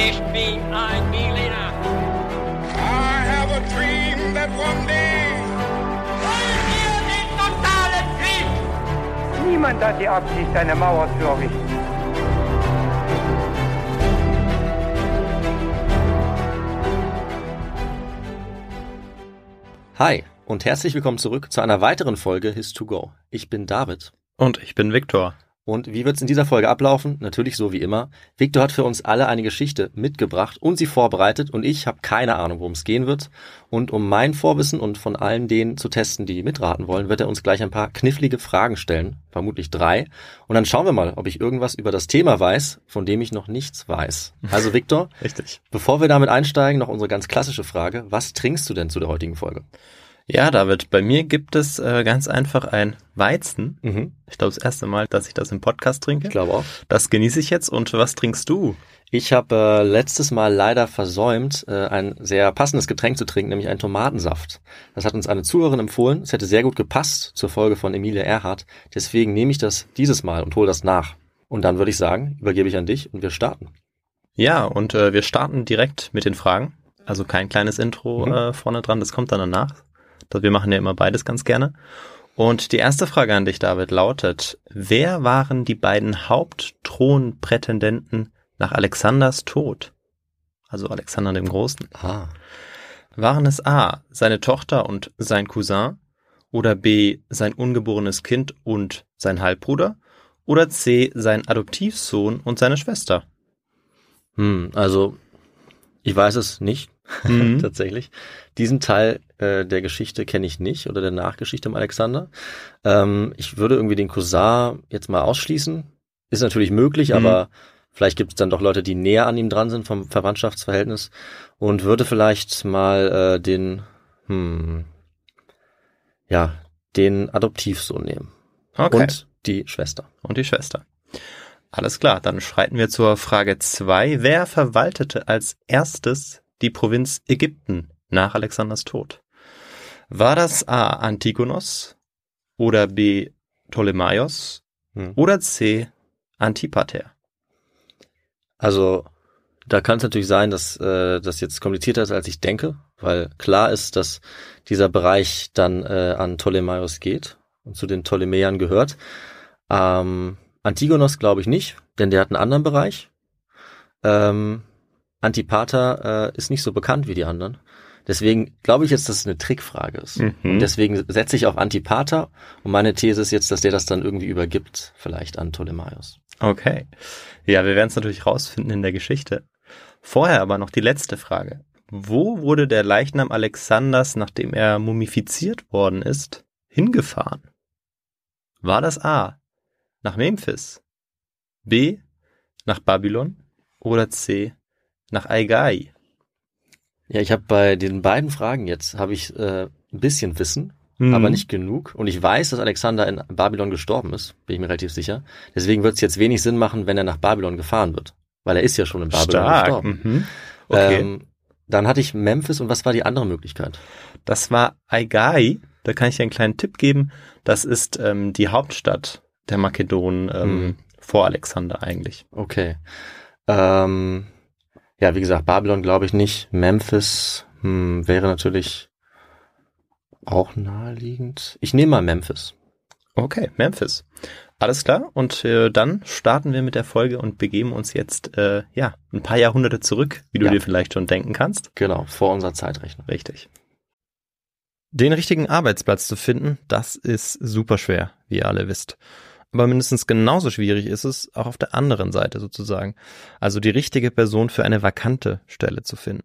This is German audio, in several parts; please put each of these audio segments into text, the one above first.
Ich bin ein Berliner. I have a dream that one day. Wollen wir den totalen Krieg? Niemand hat die Absicht, eine Mauer zu errichten. Hi und herzlich willkommen zurück zu einer weiteren Folge His2Go. Ich bin David. Und ich bin Viktor. Und wie wird's in dieser Folge ablaufen? Natürlich so wie immer. Victor hat für uns alle eine Geschichte mitgebracht und sie vorbereitet und ich habe keine Ahnung, worum es gehen wird. Und um mein Vorwissen und von allen denen zu testen, die mitraten wollen, wird er uns gleich ein paar knifflige Fragen stellen, vermutlich drei. Und dann schauen wir mal, ob ich irgendwas über das Thema weiß, von dem ich noch nichts weiß. Also Victor, Richtig. bevor wir damit einsteigen, noch unsere ganz klassische Frage. Was trinkst du denn zu der heutigen Folge? Ja, David, bei mir gibt es äh, ganz einfach ein Weizen. Mhm. Ich glaube, das erste Mal, dass ich das im Podcast trinke. Ich glaube auch. Das genieße ich jetzt. Und was trinkst du? Ich habe äh, letztes Mal leider versäumt, äh, ein sehr passendes Getränk zu trinken, nämlich einen Tomatensaft. Das hat uns eine Zuhörerin empfohlen. Es hätte sehr gut gepasst zur Folge von Emilia Erhardt. Deswegen nehme ich das dieses Mal und hole das nach. Und dann würde ich sagen, übergebe ich an dich und wir starten. Ja, und äh, wir starten direkt mit den Fragen. Also kein kleines Intro Mhm. äh, vorne dran, das kommt dann danach. Wir machen ja immer beides ganz gerne. Und die erste Frage an dich, David, lautet, wer waren die beiden Hauptthronprätendenten nach Alexanders Tod? Also Alexander dem Großen. Ah. Waren es A, seine Tochter und sein Cousin? Oder B, sein ungeborenes Kind und sein Halbbruder? Oder C, sein Adoptivsohn und seine Schwester? Hm, also ich weiß es nicht, Mhm. tatsächlich. Diesen Teil äh, der Geschichte kenne ich nicht oder der Nachgeschichte um Alexander. Ähm, ich würde irgendwie den Cousin jetzt mal ausschließen. Ist natürlich möglich, Mhm. aber vielleicht gibt es dann doch Leute, die näher an ihm dran sind vom Verwandtschaftsverhältnis und würde vielleicht mal äh, den, hm, ja, den Adoptivsohn nehmen Okay. und die Schwester. und die Schwester. Alles klar, dann schreiten wir zur Frage zwei. Wer verwaltete als erstes die Provinz Ägypten nach Alexanders Tod? War das A. Antigonos oder B. Ptolemaios Hm. oder C. Antipater? Also da kann es natürlich sein, dass äh, das jetzt komplizierter ist, als ich denke, weil klar ist, dass dieser Bereich dann äh, an Ptolemaios geht und zu den Ptolemäern gehört. Ähm, Antigonos glaube ich nicht, denn der hat einen anderen Bereich. Ähm, Antipater äh, ist nicht so bekannt wie die anderen. Deswegen glaube ich jetzt, dass es eine Trickfrage ist. Mhm. Und deswegen setze ich auf Antipater und meine These ist jetzt, dass der das dann irgendwie übergibt, vielleicht an Ptolemaios. Okay. Ja, wir werden es natürlich rausfinden in der Geschichte. Vorher aber noch die letzte Frage. Wo wurde der Leichnam Alexanders, nachdem er mumifiziert worden ist, hingefahren? War das A. nach Memphis, B. nach Babylon oder C. nach Aigai? Ja, ich habe bei den beiden Fragen jetzt habe ich äh, ein bisschen Wissen, Mhm. aber nicht genug. Und ich weiß, dass Alexander in Babylon gestorben ist, bin ich mir relativ sicher. Deswegen wird es jetzt wenig Sinn machen, wenn er nach Babylon gefahren wird, weil er ist ja schon in Babylon Stark. gestorben. Mhm. Okay. Ähm, dann hatte ich Memphis und was war die andere Möglichkeit? Das war Aigai. Da kann ich dir einen kleinen Tipp geben. Das ist ähm, die Hauptstadt der Makedonen ähm, Mhm. vor Alexander eigentlich. Okay. Ähm, ja, wie gesagt, Babylon glaube ich nicht. Memphis hm, wäre natürlich auch naheliegend. Ich nehme mal Memphis. Okay, Memphis. Alles klar. Und äh, dann starten wir mit der Folge und begeben uns jetzt äh, ja ein paar Jahrhunderte zurück, wie du Ja. dir vielleicht schon denken kannst. Genau, vor unserer Zeitrechnung. Richtig. Den richtigen Arbeitsplatz zu finden, das ist super schwer, wie ihr alle wisst. Aber mindestens genauso schwierig ist es auch auf der anderen Seite sozusagen. Also die richtige Person für eine vakante Stelle zu finden.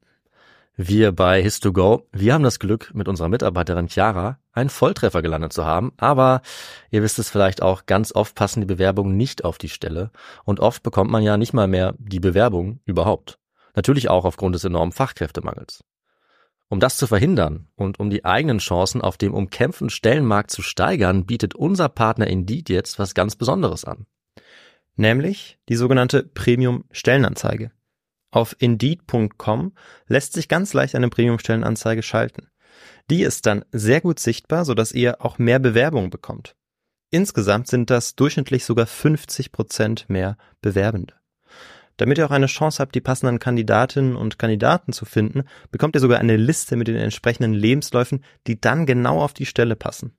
Wir bei His2Go, wir haben das Glück, mit unserer Mitarbeiterin Chiara einen Volltreffer gelandet zu haben, aber ihr wisst es vielleicht auch, ganz oft passen die Bewerbungen nicht auf die Stelle und oft bekommt man ja nicht mal mehr die Bewerbung überhaupt. Natürlich auch aufgrund des enormen Fachkräftemangels. Um das zu verhindern und um die eigenen Chancen auf dem umkämpften Stellenmarkt zu steigern, bietet unser Partner Indeed jetzt was ganz Besonderes an. nämlich die sogenannte Premium-Stellenanzeige. Auf Indeed.com lässt sich ganz leicht eine Premium-Stellenanzeige schalten. Die ist dann sehr gut sichtbar, sodass ihr auch mehr Bewerbungen bekommt. Insgesamt sind das durchschnittlich sogar 50 Prozent mehr Bewerbende. Damit ihr auch eine Chance habt, die passenden Kandidatinnen und Kandidaten zu finden, bekommt ihr sogar eine Liste mit den entsprechenden Lebensläufen, die dann genau auf die Stelle passen.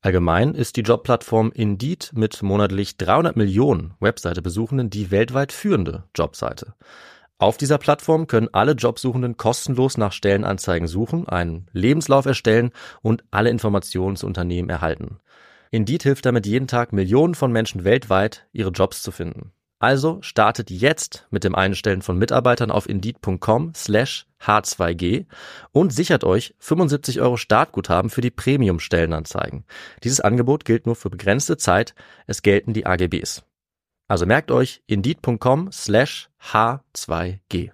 Allgemein ist die Jobplattform Indeed mit monatlich 300 Millionen Webseite-Besuchenden die weltweit führende Jobseite. Auf dieser Plattform können alle Jobsuchenden kostenlos nach Stellenanzeigen suchen, einen Lebenslauf erstellen und alle Informationen zu Unternehmen erhalten. Indeed hilft damit jeden Tag Millionen von Menschen weltweit, ihre Jobs zu finden. Also startet jetzt mit dem Einstellen von Mitarbeitern auf indeed.com slash h2g und sichert euch 75 Euro Startguthaben für die Premium-Stellenanzeigen. Dieses Angebot gilt nur für begrenzte Zeit. Es gelten die AGBs. Also merkt euch indeed.com slash h2g.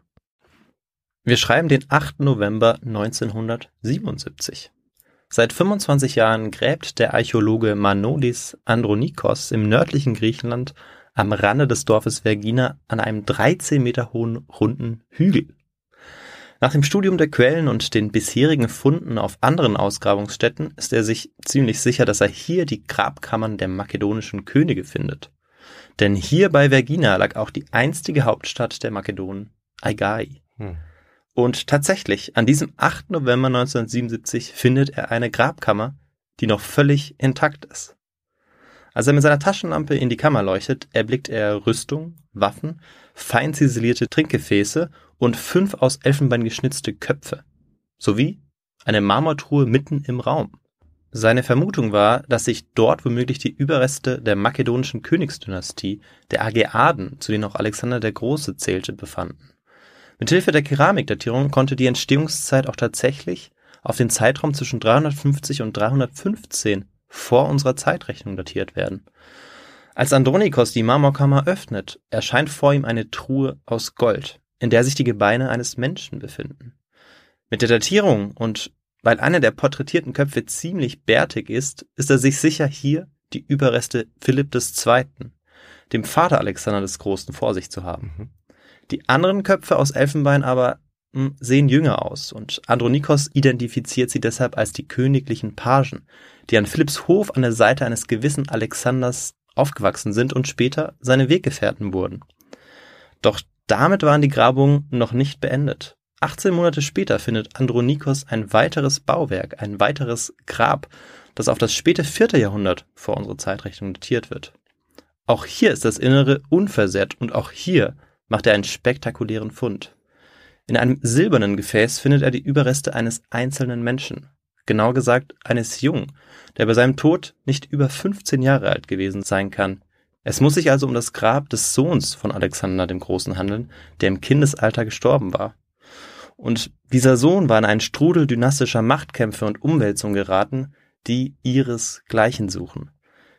Wir schreiben den 8. November 1977. Seit 25 Jahren gräbt der Archäologe Manolis Andronikos im nördlichen Griechenland am Rande des Dorfes Vergina an einem 13 Meter hohen runden Hügel. Nach dem Studium der Quellen und den bisherigen Funden auf anderen Ausgrabungsstätten ist er sich ziemlich sicher, dass er hier die Grabkammern der makedonischen Könige findet. Denn hier bei Vergina lag auch die einstige Hauptstadt der Makedonen, Aigai. Hm. Und tatsächlich, an diesem 8. November 1977 findet er eine Grabkammer, die noch völlig intakt ist. Als er mit seiner Taschenlampe in die Kammer leuchtet, erblickt er Rüstung, Waffen, fein ziselierte Trinkgefäße und fünf aus Elfenbein geschnitzte Köpfe. Sowie eine Marmortruhe mitten im Raum. Seine Vermutung war, dass sich dort womöglich die Überreste der makedonischen Königsdynastie, der Ageaden, zu denen auch Alexander der Große zählte, befanden. Mithilfe der Keramikdatierung konnte die Entstehungszeit auch tatsächlich auf den Zeitraum zwischen 350 und 315 vor unserer Zeitrechnung datiert werden. Als Andronikos die Marmorkammer öffnet, erscheint vor ihm eine Truhe aus Gold, in der sich die Gebeine eines Menschen befinden. Mit der Datierung und weil einer der porträtierten Köpfe ziemlich bärtig ist, ist er sich sicher, hier die Überreste Philipp II., dem Vater Alexander des Großen, vor sich zu haben. Mhm. Die anderen Köpfe aus Elfenbein aber hm, sehen jünger aus und Andronikos identifiziert sie deshalb als die königlichen Pagen, die an Philipps Hof an der Seite eines gewissen Alexanders aufgewachsen sind und später seine Weggefährten wurden. Doch damit waren die Grabungen noch nicht beendet. 18 Monate später findet Andronikos ein weiteres Bauwerk, ein weiteres Grab, das auf das späte vierte Jahrhundert vor unserer Zeitrechnung datiert wird. Auch hier ist das Innere unversehrt und auch hier macht er einen spektakulären Fund. In einem silbernen Gefäß findet er die Überreste eines einzelnen Menschen, genau gesagt eines Jungen, der bei seinem Tod nicht über 15 Jahre alt gewesen sein kann. Es muss sich also um das Grab des Sohns von Alexander dem Großen handeln, der im Kindesalter gestorben war. Und dieser Sohn war in einen Strudel dynastischer Machtkämpfe und Umwälzungen geraten, die ihresgleichen suchen.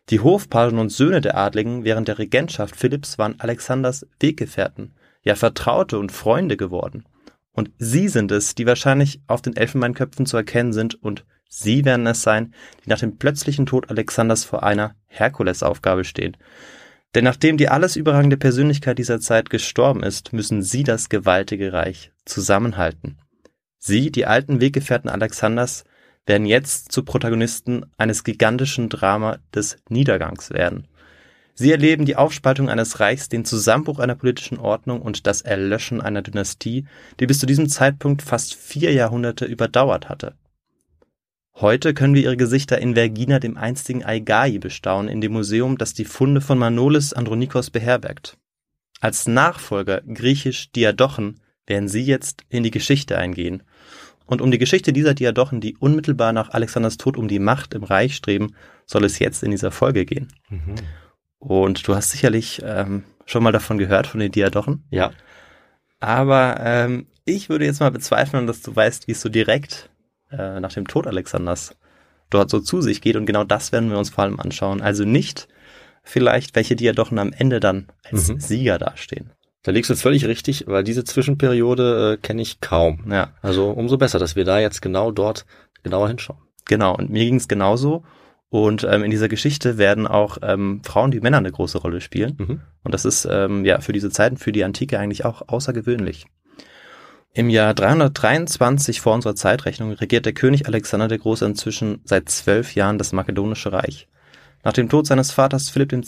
Die Hofpagen und Söhne der Adligen während der Regentschaft Philipps waren Alexanders Weggefährten, ja Vertraute und Freunde geworden. Und sie sind es, die wahrscheinlich auf den Elfenbeinköpfen zu erkennen sind und sie werden es sein, die nach dem plötzlichen Tod Alexanders vor einer Herkulesaufgabe stehen. Denn nachdem die alles überragende Persönlichkeit dieser Zeit gestorben ist, müssen sie das gewaltige Reich zusammenhalten. Sie, die alten Weggefährten Alexanders, werden jetzt zu Protagonisten eines gigantischen Drama des Niedergangs werden. Sie erleben die Aufspaltung eines Reichs, den Zusammenbruch einer politischen Ordnung und das Erlöschen einer Dynastie, die bis zu diesem Zeitpunkt fast vier Jahrhunderte überdauert hatte. Heute können wir ihre Gesichter in Vergina, dem einstigen Aigai, bestaunen, in dem Museum, das die Funde von Manolis Andronikos beherbergt. Als Nachfolger griechisch Diadochen werden sie jetzt in die Geschichte eingehen. Und um die Geschichte dieser Diadochen, die unmittelbar nach Alexanders Tod um die Macht im Reich streben, soll es jetzt in dieser Folge gehen. Mhm. Und du hast sicherlich ähm, schon mal davon gehört, von den Diadochen. Ja. Aber ähm, ich würde jetzt mal bezweifeln, dass du weißt, wie es so direkt äh, nach dem Tod Alexanders dort so zu sich geht. Und genau das werden wir uns vor allem anschauen. Also nicht vielleicht, welche Diadochen am Ende dann als mhm. Sieger dastehen. Da liegst du völlig richtig, weil diese Zwischenperiode äh, kenne ich kaum. Ja. Also umso besser, dass wir da jetzt genau dort genauer hinschauen. Genau, und mir ging es genauso. Und ähm, in dieser Geschichte werden auch ähm, Frauen wie Männer eine große Rolle spielen. Mhm. Und das ist ähm, ja für diese Zeiten, für die Antike eigentlich auch außergewöhnlich. Im Jahr 323 vor unserer Zeitrechnung regiert der König Alexander der Große inzwischen seit zwölf Jahren das makedonische Reich. Nach dem Tod seines Vaters Philipp II.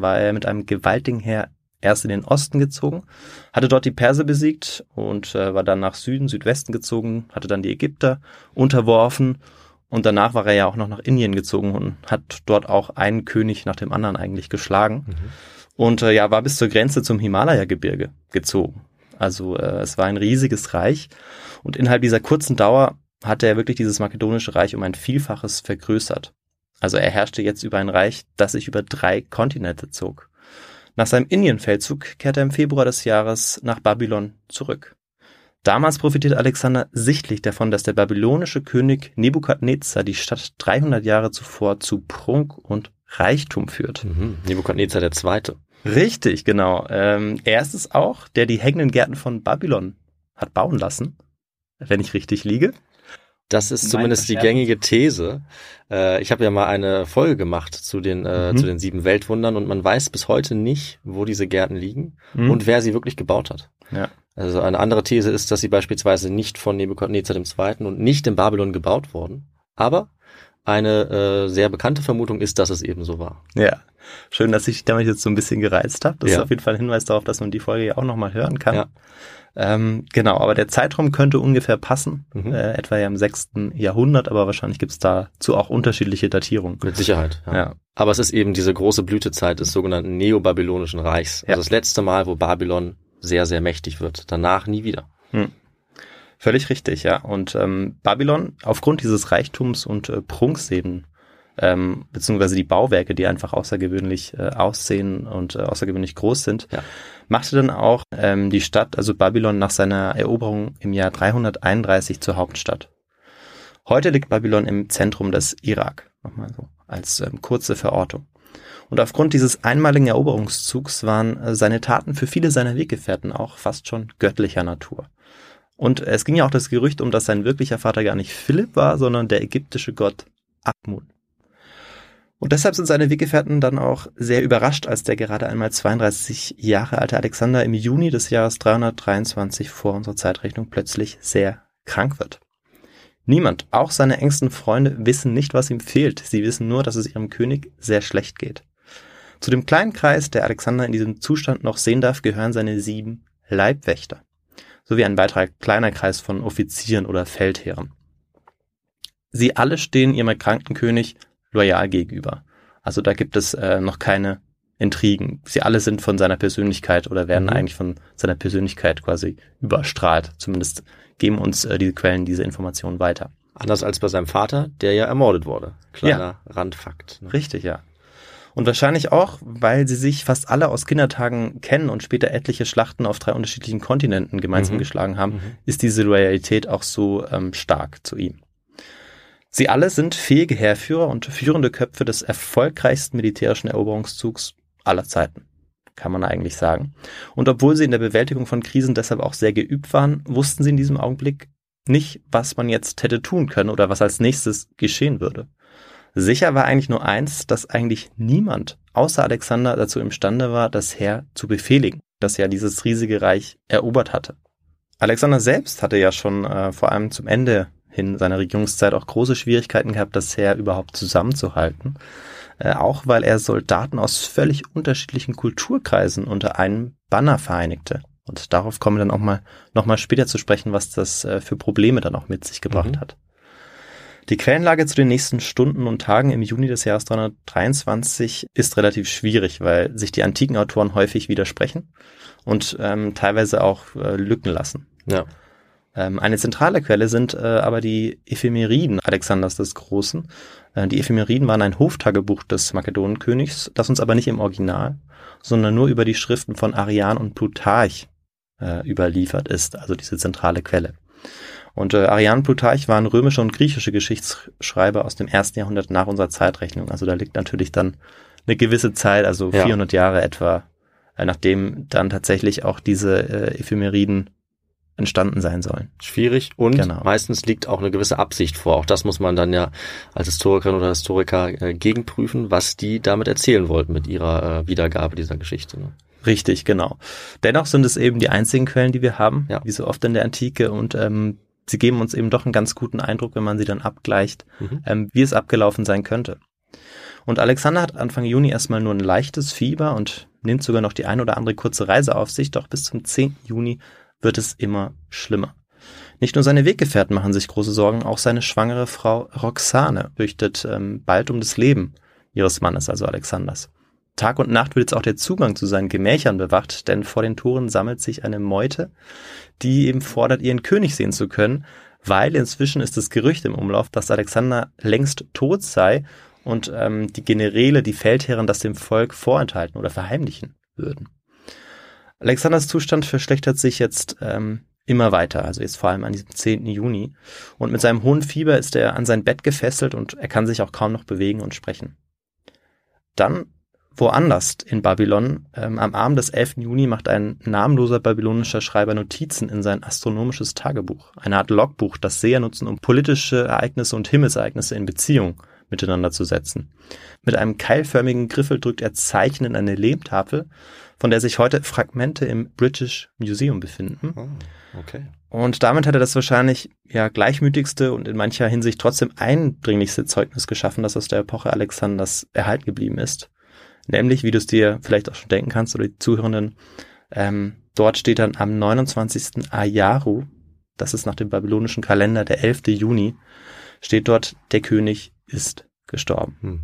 war er mit einem gewaltigen Heer erst in den Osten gezogen, hatte dort die Perser besiegt und äh, war dann nach Süden, Südwesten gezogen, hatte dann die Ägypter unterworfen und danach war er ja auch noch nach Indien gezogen und hat dort auch einen König nach dem anderen eigentlich geschlagen. Mhm. Und äh, ja, war bis zur Grenze zum Himalaya-Gebirge gezogen. Also äh, es war ein riesiges Reich und innerhalb dieser kurzen Dauer hatte er wirklich dieses makedonische Reich um ein Vielfaches vergrößert. Also er herrschte jetzt über ein Reich, das sich über drei Kontinente zog. Nach seinem Indienfeldzug kehrte er im Februar des Jahres nach Babylon zurück. Damals profitiert Alexander sichtlich davon, dass der babylonische König Nebukadnezar die Stadt 300 Jahre zuvor zu Prunk und Reichtum führt. Mhm. Nebukadnezar der Zweite. Richtig, genau. Ähm, er ist es auch, der die hängenden Gärten von Babylon hat bauen lassen, wenn ich richtig liege. Das ist zumindest die gängige These. Äh, ich habe ja mal eine Folge gemacht zu den, äh, mhm. zu den sieben Weltwundern und man weiß bis heute nicht, wo diese Gärten liegen mhm. und wer sie wirklich gebaut hat. Ja. Also eine andere These ist, dass sie beispielsweise nicht von Nebukadnezar II. und nicht in Babylon gebaut wurden. Aber eine äh, sehr bekannte Vermutung ist, dass es eben so war. Ja, schön, dass ich damit jetzt so ein bisschen gereizt habe. Das ja. ist auf jeden Fall ein Hinweis darauf, dass man die Folge ja auch nochmal hören kann. Ja. Ähm, genau, aber der Zeitraum könnte ungefähr passen, mhm. äh, etwa ja im sechsten Jahrhundert, aber wahrscheinlich gibt's dazu auch unterschiedliche Datierungen. Mit Sicherheit, ja. ja. Aber es ist eben diese große Blütezeit des sogenannten neobabylonischen Reichs. Also das letzte Mal, wo Babylon sehr, sehr mächtig wird. Danach nie wieder. Hm. Völlig richtig, ja. Und ähm, Babylon, aufgrund dieses Reichtums und äh, Prunks eben, ähm, beziehungsweise die Bauwerke, die einfach außergewöhnlich äh, aussehen und äh, außergewöhnlich groß sind, ja. machte dann auch ähm, die Stadt, also Babylon, nach seiner Eroberung im Jahr 331 zur Hauptstadt. Heute liegt Babylon im Zentrum des Irak, nochmal so als ähm, kurze Verortung. Und aufgrund dieses einmaligen Eroberungszugs waren äh, seine Taten für viele seiner Weggefährten auch fast schon göttlicher Natur. Und es ging ja auch das Gerücht um, dass sein wirklicher Vater gar nicht Philipp war, sondern der ägyptische Gott Amun. Und deshalb sind seine Weggefährten dann auch sehr überrascht, als der gerade einmal 32 Jahre alte Alexander im Juni des Jahres 323 vor unserer Zeitrechnung plötzlich sehr krank wird. Niemand, auch seine engsten Freunde, wissen nicht, was ihm fehlt. Sie wissen nur, dass es ihrem König sehr schlecht geht. Zu dem kleinen Kreis, der Alexander in diesem Zustand noch sehen darf, gehören seine sieben Leibwächter sowie ein weiterer kleiner Kreis von Offizieren oder Feldherren. Sie alle stehen ihrem erkrankten König loyal gegenüber. Also da gibt es äh, noch keine Intrigen. Sie alle sind von seiner Persönlichkeit oder werden mhm. eigentlich von seiner Persönlichkeit quasi überstrahlt. Zumindest geben uns äh, diese Quellen diese Informationen weiter. Anders als bei seinem Vater, der ja ermordet wurde. Kleiner ja. Randfakt. Ne? Richtig, ja. Und wahrscheinlich auch, weil sie sich fast alle aus Kindertagen kennen und später etliche Schlachten auf drei unterschiedlichen Kontinenten gemeinsam mhm. geschlagen haben, mhm. ist diese Loyalität auch so ähm, stark zu ihm. Sie alle sind fähige Heerführer und führende Köpfe des erfolgreichsten militärischen Eroberungszugs aller Zeiten, kann man eigentlich sagen. Und obwohl sie in der Bewältigung von Krisen deshalb auch sehr geübt waren, wussten sie in diesem Augenblick nicht, was man jetzt hätte tun können oder was als nächstes geschehen würde. Sicher war eigentlich nur eins, dass eigentlich niemand außer Alexander dazu imstande war, das Heer zu befehligen, das ja dieses riesige Reich erobert hatte. Alexander selbst hatte ja schon äh, vor allem zum Ende hin seiner Regierungszeit auch große Schwierigkeiten gehabt, das Heer überhaupt zusammenzuhalten. Äh, auch weil er Soldaten aus völlig unterschiedlichen Kulturkreisen unter einem Banner vereinigte. Und darauf kommen wir dann auch mal noch mal später zu sprechen, was das äh, für Probleme dann auch mit sich gebracht mhm. hat. Die Quellenlage zu den nächsten Stunden und Tagen im Juni des Jahres 323 ist relativ schwierig, weil sich die antiken Autoren häufig widersprechen und ähm, teilweise auch äh, Lücken lassen. Ja. Ähm, eine zentrale Quelle sind äh, aber die Ephemeriden Alexanders des Großen. Äh, die Ephemeriden waren ein Hoftagebuch des Makedonenkönigs, das uns aber nicht im Original, sondern nur über die Schriften von Arian und Plutarch äh, überliefert ist, also diese zentrale Quelle. Und äh, Arian Plutarch waren römische und griechische Geschichtsschreiber aus dem ersten Jahrhundert nach unserer Zeitrechnung. Also da liegt natürlich dann eine gewisse Zeit, also 400 ja. Jahre etwa, äh, nachdem dann tatsächlich auch diese äh, Ephemeriden entstanden sein sollen. Schwierig und genau. meistens liegt auch eine gewisse Absicht vor. Auch das muss man dann ja als Historikerin oder Historiker äh, gegenprüfen, was die damit erzählen wollten mit ihrer äh, Wiedergabe dieser Geschichte. Ne? Richtig, genau. Dennoch sind es eben die einzigen Quellen, die wir haben, ja. wie so oft in der Antike und ähm, sie geben uns eben doch einen ganz guten Eindruck, wenn man sie dann abgleicht, mhm. ähm, wie es abgelaufen sein könnte. Und Alexander hat Anfang Juni erstmal nur ein leichtes Fieber und nimmt sogar noch die ein oder andere kurze Reise auf sich, doch bis zum 10. Juni wird es immer schlimmer. Nicht nur seine Weggefährten machen sich große Sorgen, auch seine schwangere Frau Roxane fürchtet ähm, bald um das Leben ihres Mannes, also Alexanders. Tag und Nacht wird jetzt auch der Zugang zu seinen Gemächern bewacht, denn vor den Toren sammelt sich eine Meute, die eben fordert, ihren König sehen zu können, weil inzwischen ist das Gerücht im Umlauf, dass Alexander längst tot sei und ähm, die Generäle, die Feldherren das dem Volk vorenthalten oder verheimlichen würden. Alexanders Zustand verschlechtert sich jetzt ähm, immer weiter, also jetzt vor allem an diesem 10. Juni. Und mit seinem hohen Fieber ist er an sein Bett gefesselt und er kann sich auch kaum noch bewegen und sprechen. Dann woanders in Babylon, ähm, am Abend des 11. Juni macht ein namenloser babylonischer Schreiber Notizen in sein astronomisches Tagebuch, eine Art Logbuch, das Seher nutzen, um politische Ereignisse und Himmelsereignisse in Beziehung miteinander zu setzen. Mit einem keilförmigen Griffel drückt er Zeichen in eine Lehmtafel, von der sich heute Fragmente im British Museum befinden. Oh, okay. Und damit hat er das wahrscheinlich ja gleichmütigste und in mancher Hinsicht trotzdem eindringlichste Zeugnis geschaffen, das aus der Epoche Alexanders erhalten geblieben ist. Nämlich, wie du es dir vielleicht auch schon denken kannst oder die Zuhörenden, ähm, dort steht dann am 29. Ayaru, das ist nach dem babylonischen Kalender der 11. Juni, steht dort, der König ist gestorben. Hm.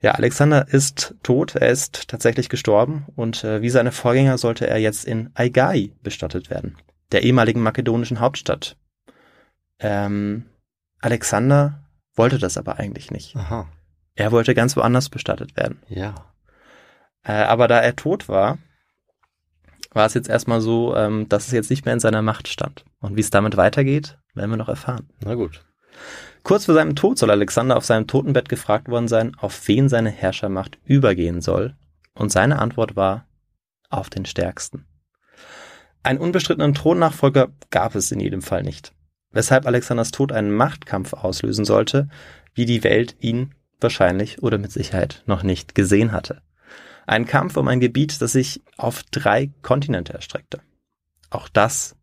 Ja, Alexander ist tot, er ist tatsächlich gestorben und äh, wie seine Vorgänger sollte er jetzt in Aigai bestattet werden, der ehemaligen makedonischen Hauptstadt. Ähm, Alexander wollte das aber eigentlich nicht. Aha. Er wollte ganz woanders bestattet werden. Ja. Äh, aber da er tot war, war es jetzt erstmal so, ähm, dass es jetzt nicht mehr in seiner Macht stand. Und wie es damit weitergeht, werden wir noch erfahren. Na gut. Kurz vor seinem Tod soll Alexander auf seinem Totenbett gefragt worden sein, auf wen seine Herrschermacht übergehen soll. Und seine Antwort war, auf den Stärksten. Einen unbestrittenen Thronnachfolger gab es in jedem Fall nicht. Weshalb Alexanders Tod einen Machtkampf auslösen sollte, wie die Welt ihn wahrscheinlich oder mit Sicherheit noch nicht gesehen hatte. Ein Kampf um ein Gebiet, das sich auf drei Kontinente erstreckte. Auch das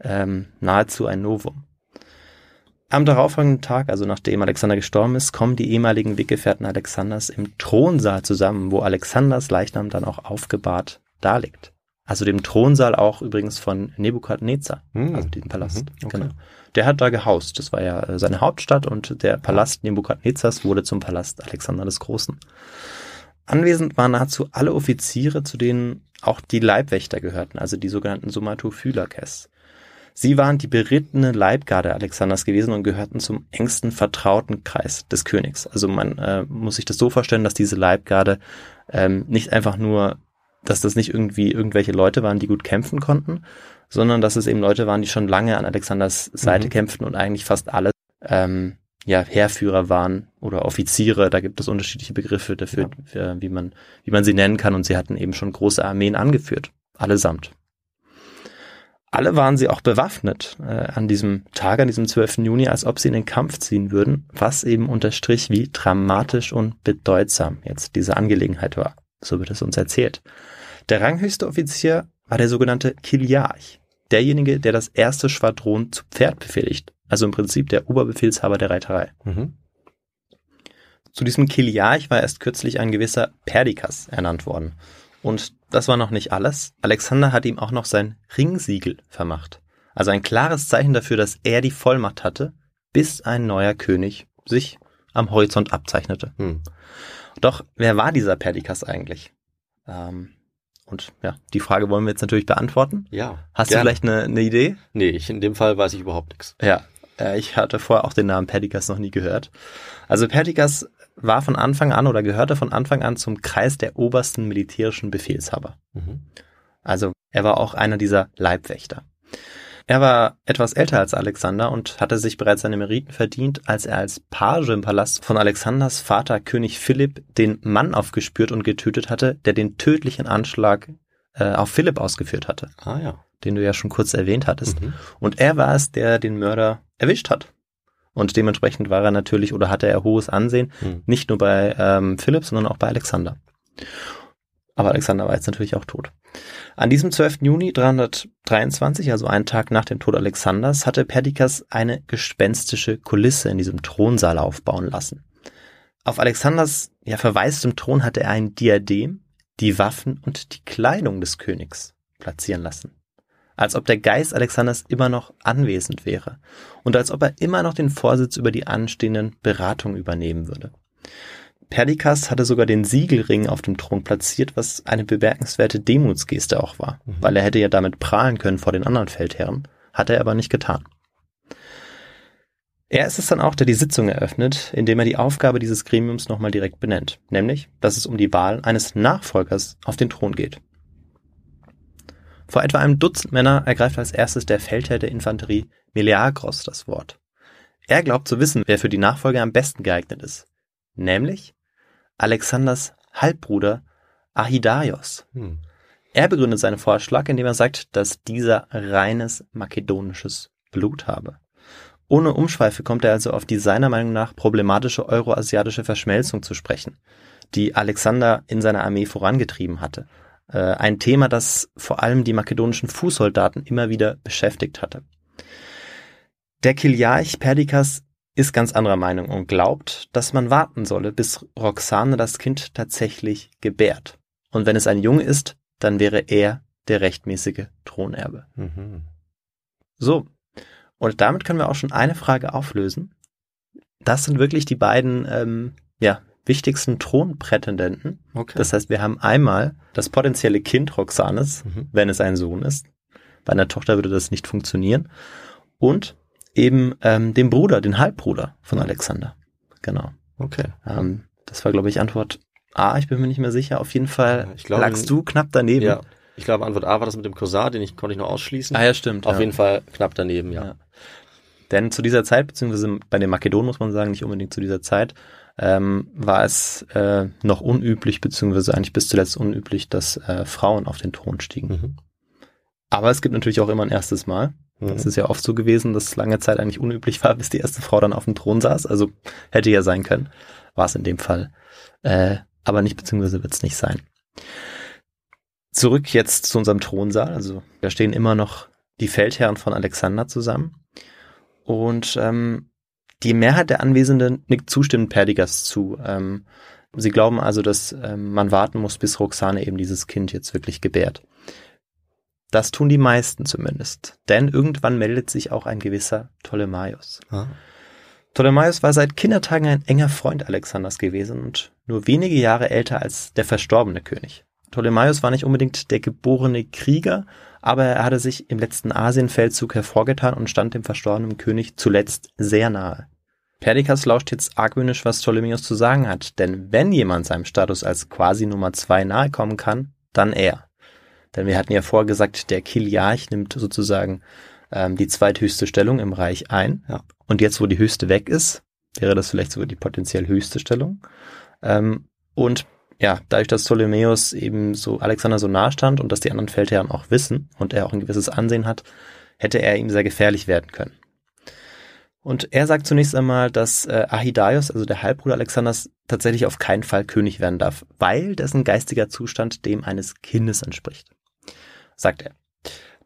ähm, nahezu ein Novum. Am darauffolgenden Tag, also nachdem Alexander gestorben ist, kommen die ehemaligen Weggefährten Alexanders im Thronsaal zusammen, wo Alexanders Leichnam dann auch aufgebahrt darliegt. Also dem Thronsaal auch übrigens von Nebukadnezar, Hm. also diesem Palast. Mhm, okay. Genau. Der hat da gehaust. Das war ja äh, seine Hauptstadt und der Palast Nebukadnezars wurde zum Palast Alexander des Großen. Anwesend waren nahezu alle Offiziere, zu denen auch die Leibwächter gehörten, also die sogenannten Somatophylaces. Sie waren die berittene Leibgarde Alexanders gewesen und gehörten zum engsten Vertrautenkreis des Königs. Also man äh, muss sich das so vorstellen, dass diese Leibgarde ähm, nicht einfach nur, dass das nicht irgendwie irgendwelche Leute waren, die gut kämpfen konnten, sondern dass es eben Leute waren, die schon lange an Alexanders Seite Mhm. kämpften und eigentlich fast alle ähm, ja, Heerführer waren oder Offiziere. Da gibt es unterschiedliche Begriffe dafür, äh, wie man wie man sie nennen kann. Und sie hatten eben schon große Armeen angeführt, allesamt. Alle waren sie auch bewaffnet äh, an diesem Tag, an diesem 12. Juni, als ob sie in den Kampf ziehen würden, was eben unterstrich, wie dramatisch und bedeutsam jetzt diese Angelegenheit war. So wird es uns erzählt. Der ranghöchste Offizier war der sogenannte Kiliarch, derjenige, der das erste Schwadron zu Pferd befehligt, also im Prinzip der Oberbefehlshaber der Reiterei. Mhm. Zu diesem Kiliarch war erst kürzlich ein gewisser Perdikas ernannt worden. Und das war noch nicht alles. Alexander hat ihm auch noch sein Ringsiegel vermacht. Also ein klares Zeichen dafür, dass er die Vollmacht hatte, bis ein neuer König sich am Horizont abzeichnete. Hm. Doch wer war dieser Perdikas eigentlich? Ähm, und ja, die Frage wollen wir jetzt natürlich beantworten. Ja. Hast gerne. du vielleicht eine, eine Idee? Nee, ich, in dem Fall weiß ich überhaupt nichts. Ja, äh, ich hatte vorher auch den Namen Perdikas noch nie gehört. Also Perdikas war von Anfang an oder gehörte von Anfang an zum Kreis der obersten militärischen Befehlshaber. Mhm. Also er war auch einer dieser Leibwächter. Er war etwas älter als Alexander und hatte sich bereits seine Meriten verdient, als er als Page im Palast von Alexanders Vater König Philipp den Mann aufgespürt und getötet hatte, der den tödlichen Anschlag äh, auf Philipp ausgeführt hatte, Ah ja. den du ja schon kurz erwähnt hattest. Mhm. Und er war es, der den Mörder erwischt hat. Und dementsprechend war er natürlich oder hatte er hohes Ansehen, Hm. nicht nur bei ähm, Philipp, sondern auch bei Alexander. Aber Alexander war jetzt natürlich auch tot. An diesem 12. Juni 323, also einen Tag nach dem Tod Alexanders, hatte Perdikas eine gespenstische Kulisse in diesem Thronsaal aufbauen lassen. Auf Alexanders ja verwaistem Thron hatte er ein Diadem, die Waffen und die Kleidung des Königs platzieren lassen. Als ob der Geist Alexanders immer noch anwesend wäre und als ob er immer noch den Vorsitz über die anstehenden Beratungen übernehmen würde. Perdikas hatte sogar den Siegelring auf dem Thron platziert, was eine bemerkenswerte Demutsgeste auch war, mhm. weil er hätte ja damit prahlen können vor den anderen Feldherren, hat er aber nicht getan. Er ist es dann auch, der die Sitzung eröffnet, indem er die Aufgabe dieses Gremiums nochmal direkt benennt, nämlich, dass es um die Wahl eines Nachfolgers auf den Thron geht. Vor etwa einem Dutzend Männer ergreift als erstes der Feldherr der Infanterie Meleagros das Wort. Er glaubt zu wissen, wer für die Nachfolge am besten geeignet ist, nämlich Alexanders Halbbruder Ahidaios. Hm. Er begründet seinen Vorschlag, indem er sagt, dass dieser reines makedonisches Blut habe. Ohne Umschweife kommt er also auf die seiner Meinung nach problematische euroasiatische Verschmelzung zu sprechen, die Alexander in seiner Armee vorangetrieben hatte. Äh, ein Thema, das vor allem die makedonischen Fußsoldaten immer wieder beschäftigt hatte. Der Kiliarch Perdikas ist ganz anderer Meinung und glaubt, dass man warten solle, bis Roxane das Kind tatsächlich gebärt. Und wenn es ein Junge ist, dann wäre er der rechtmäßige Thronerbe. Mhm. So, und damit können wir auch schon eine Frage auflösen. Das sind wirklich die beiden ähm, ja, wichtigsten Thronprätendenten. Okay. Das heißt, wir haben einmal das potenzielle Kind Roxanes, mhm. wenn es ein Sohn ist. Bei einer Tochter würde das nicht funktionieren. Und eben ähm, den Bruder, den Halbbruder von Alexander. Genau. Okay. Ähm, das war, glaube ich, Antwort A. Ich bin mir nicht mehr sicher. Auf jeden Fall ich glaube, lagst du knapp daneben. Ja. Ich glaube, Antwort A war das mit dem Cousin, den ich konnte ich noch ausschließen. Ah ja, stimmt. Auf ja. jeden Fall knapp daneben, ja. ja. Denn zu dieser Zeit, beziehungsweise bei den Makedonen muss man sagen, nicht unbedingt zu dieser Zeit, ähm, war es äh, noch unüblich, beziehungsweise eigentlich bis zuletzt unüblich, dass äh, Frauen auf den Thron stiegen. Mhm. Aber es gibt natürlich auch immer ein erstes Mal. Das ist ja oft so gewesen, dass es lange Zeit eigentlich unüblich war, bis die erste Frau dann auf dem Thron saß. Also hätte ja sein können. War es in dem Fall. Äh, aber nicht, beziehungsweise wird es nicht sein. Zurück jetzt zu unserem Thronsaal. Also da stehen immer noch die Feldherren von Alexander zusammen. Und ähm, die Mehrheit der Anwesenden nickt zustimmend Perdigas zu. Ähm, sie glauben also, dass ähm, man warten muss, bis Roxane eben dieses Kind jetzt wirklich gebärt. Das tun die meisten zumindest. Denn irgendwann meldet sich auch ein gewisser Ptolemaios. Ah. Ptolemaios war seit Kindertagen ein enger Freund Alexanders gewesen und nur wenige Jahre älter als der verstorbene König. Ptolemaios war nicht unbedingt der geborene Krieger, aber er hatte sich im letzten Asienfeldzug hervorgetan und stand dem verstorbenen König zuletzt sehr nahe. Perdikas lauscht jetzt argwöhnisch, was Ptolemaios zu sagen hat, denn wenn jemand seinem Status als quasi Nummer zwei nahe kommen kann, dann er. Denn wir hatten ja vorher gesagt, der Kiliarch nimmt sozusagen ähm, die zweithöchste Stellung im Reich ein. Ja. Und jetzt, wo die höchste weg ist, wäre das vielleicht sogar die potenziell höchste Stellung. Ähm, und ja, dadurch, dass Ptolemäus eben so Alexander so nah stand und dass die anderen Feldherren auch wissen und er auch ein gewisses Ansehen hat, hätte er ihm sehr gefährlich werden können. Und er sagt zunächst einmal, dass äh, Ahidaios, also der Halbbruder Alexanders, tatsächlich auf keinen Fall König werden darf, weil dessen geistiger Zustand dem eines Kindes entspricht sagt er.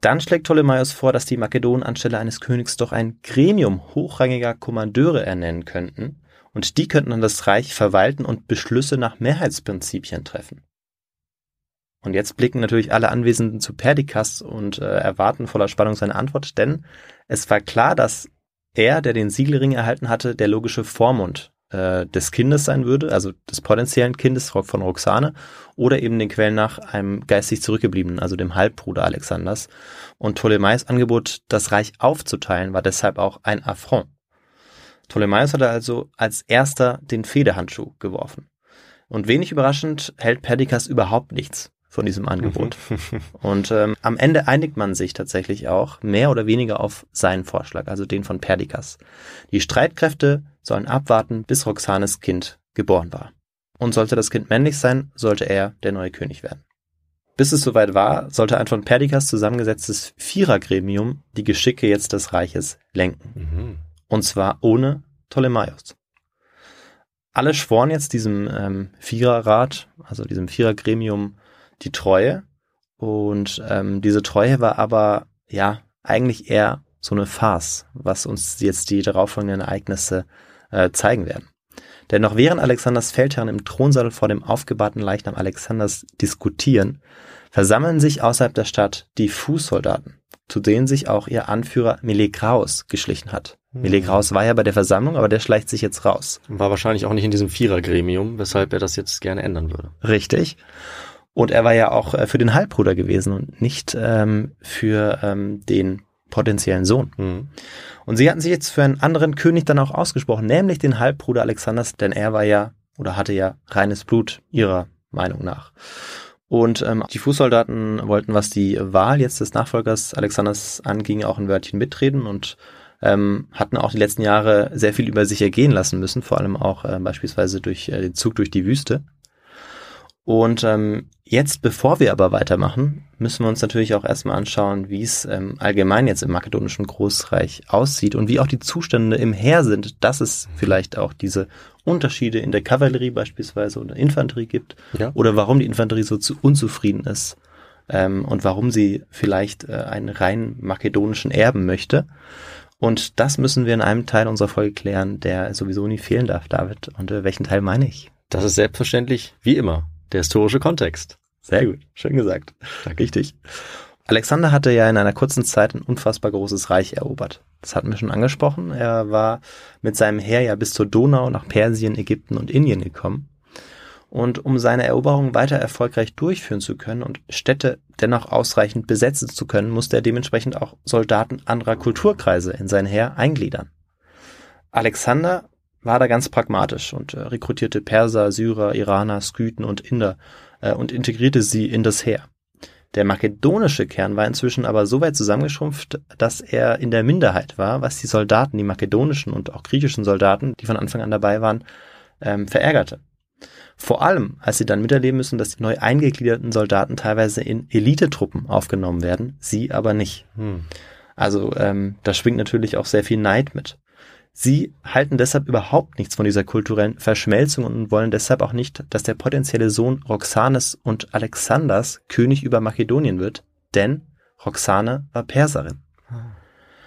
Dann schlägt Ptolemaios vor, dass die Makedonen anstelle eines Königs doch ein Gremium hochrangiger Kommandeure ernennen könnten, und die könnten dann das Reich verwalten und Beschlüsse nach Mehrheitsprinzipien treffen. Und jetzt blicken natürlich alle Anwesenden zu Perdikas und äh, erwarten voller Spannung seine Antwort, denn es war klar, dass er, der den Siegelring erhalten hatte, der logische Vormund äh, des Kindes sein würde, also des potenziellen Kindes von Roxane, oder eben den Quellen nach einem geistig zurückgebliebenen, also dem Halbbruder Alexanders. Und Ptolemais Angebot, das Reich aufzuteilen, war deshalb auch ein Affront. Ptolemaios hatte also als erster den Federhandschuh geworfen. Und wenig überraschend hält Perdikas überhaupt nichts von diesem Angebot. Und ähm, am Ende einigt man sich tatsächlich auch mehr oder weniger auf seinen Vorschlag, also den von Perdikas. Die Streitkräfte sollen abwarten, bis Roxanes Kind geboren war. Und sollte das Kind männlich sein, sollte er der neue König werden. Bis es soweit war, sollte ein von Perdikas zusammengesetztes Vierergremium die Geschicke jetzt des Reiches lenken. Mhm. Und zwar ohne Ptolemaios. Alle schworen jetzt diesem ähm, Viererrat, also diesem Vierergremium, die Treue. Und ähm, diese Treue war aber ja eigentlich eher so eine Farce, was uns jetzt die darauffolgenden Ereignisse äh, zeigen werden. Denn noch während Alexanders Feldherren im Thronsaal vor dem aufgebahrten Leichnam Alexanders diskutieren, versammeln sich außerhalb der Stadt die Fußsoldaten, zu denen sich auch ihr Anführer Melegraus geschlichen hat. Hm. Melegraus war ja bei der Versammlung, aber der schleicht sich jetzt raus. War wahrscheinlich auch nicht in diesem Vierergremium, weshalb er das jetzt gerne ändern würde. Richtig. Und er war ja auch äh, für den Halbbruder gewesen und nicht ähm, für ähm, den potenziellen Sohn. Hm. Und sie hatten sich jetzt für einen anderen König dann auch ausgesprochen, nämlich den Halbbruder Alexanders, denn er war ja oder hatte ja reines Blut ihrer Meinung nach. Und ähm, die Fußsoldaten wollten, was die Wahl jetzt des Nachfolgers Alexanders anging, auch ein Wörtchen mitreden und ähm, hatten auch die letzten Jahre sehr viel über sich ergehen lassen müssen, vor allem auch äh, beispielsweise durch äh, den Zug durch die Wüste. Und ähm, jetzt, bevor wir aber weitermachen, müssen wir uns natürlich auch erstmal anschauen, wie es ähm, allgemein jetzt im makedonischen Großreich aussieht und wie auch die Zustände im Heer sind, dass es vielleicht auch diese Unterschiede in der Kavallerie beispielsweise oder Infanterie gibt Ja. oder warum die Infanterie so zu unzufrieden ist ähm, und warum sie vielleicht äh, einen rein makedonischen erben möchte. Und das müssen wir in einem Teil unserer Folge klären, der sowieso nie fehlen darf, David. Und äh, welchen Teil meine ich? Das ist selbstverständlich, wie immer, der historische Kontext. Sehr gut, schön gesagt. Richtig. Alexander hatte ja in einer kurzen Zeit ein unfassbar großes Reich erobert. Das hatten wir schon angesprochen. Er war mit seinem Heer ja bis zur Donau nach Persien, Ägypten und Indien gekommen. Und um seine Eroberung weiter erfolgreich durchführen zu können und Städte dennoch ausreichend besetzen zu können, musste er dementsprechend auch Soldaten anderer Kulturkreise in sein Heer eingliedern. Alexander war da ganz pragmatisch und äh, rekrutierte Perser, Syrer, Iraner, Skythen und Inder äh, und integrierte sie in das Heer. Der makedonische Kern war inzwischen aber so weit zusammengeschrumpft, dass er in der Minderheit war, was die Soldaten, die makedonischen und auch griechischen Soldaten, die von Anfang an dabei waren, ähm, verärgerte. Vor allem, als sie dann miterleben müssen, dass die neu eingegliederten Soldaten teilweise in Elitetruppen aufgenommen werden, sie aber nicht. Hm. Also ähm, da schwingt natürlich auch sehr viel Neid mit. Sie halten deshalb überhaupt nichts von dieser kulturellen Verschmelzung und wollen deshalb auch nicht, dass der potenzielle Sohn Roxanes und Alexanders König über Makedonien wird, denn Roxane war Perserin.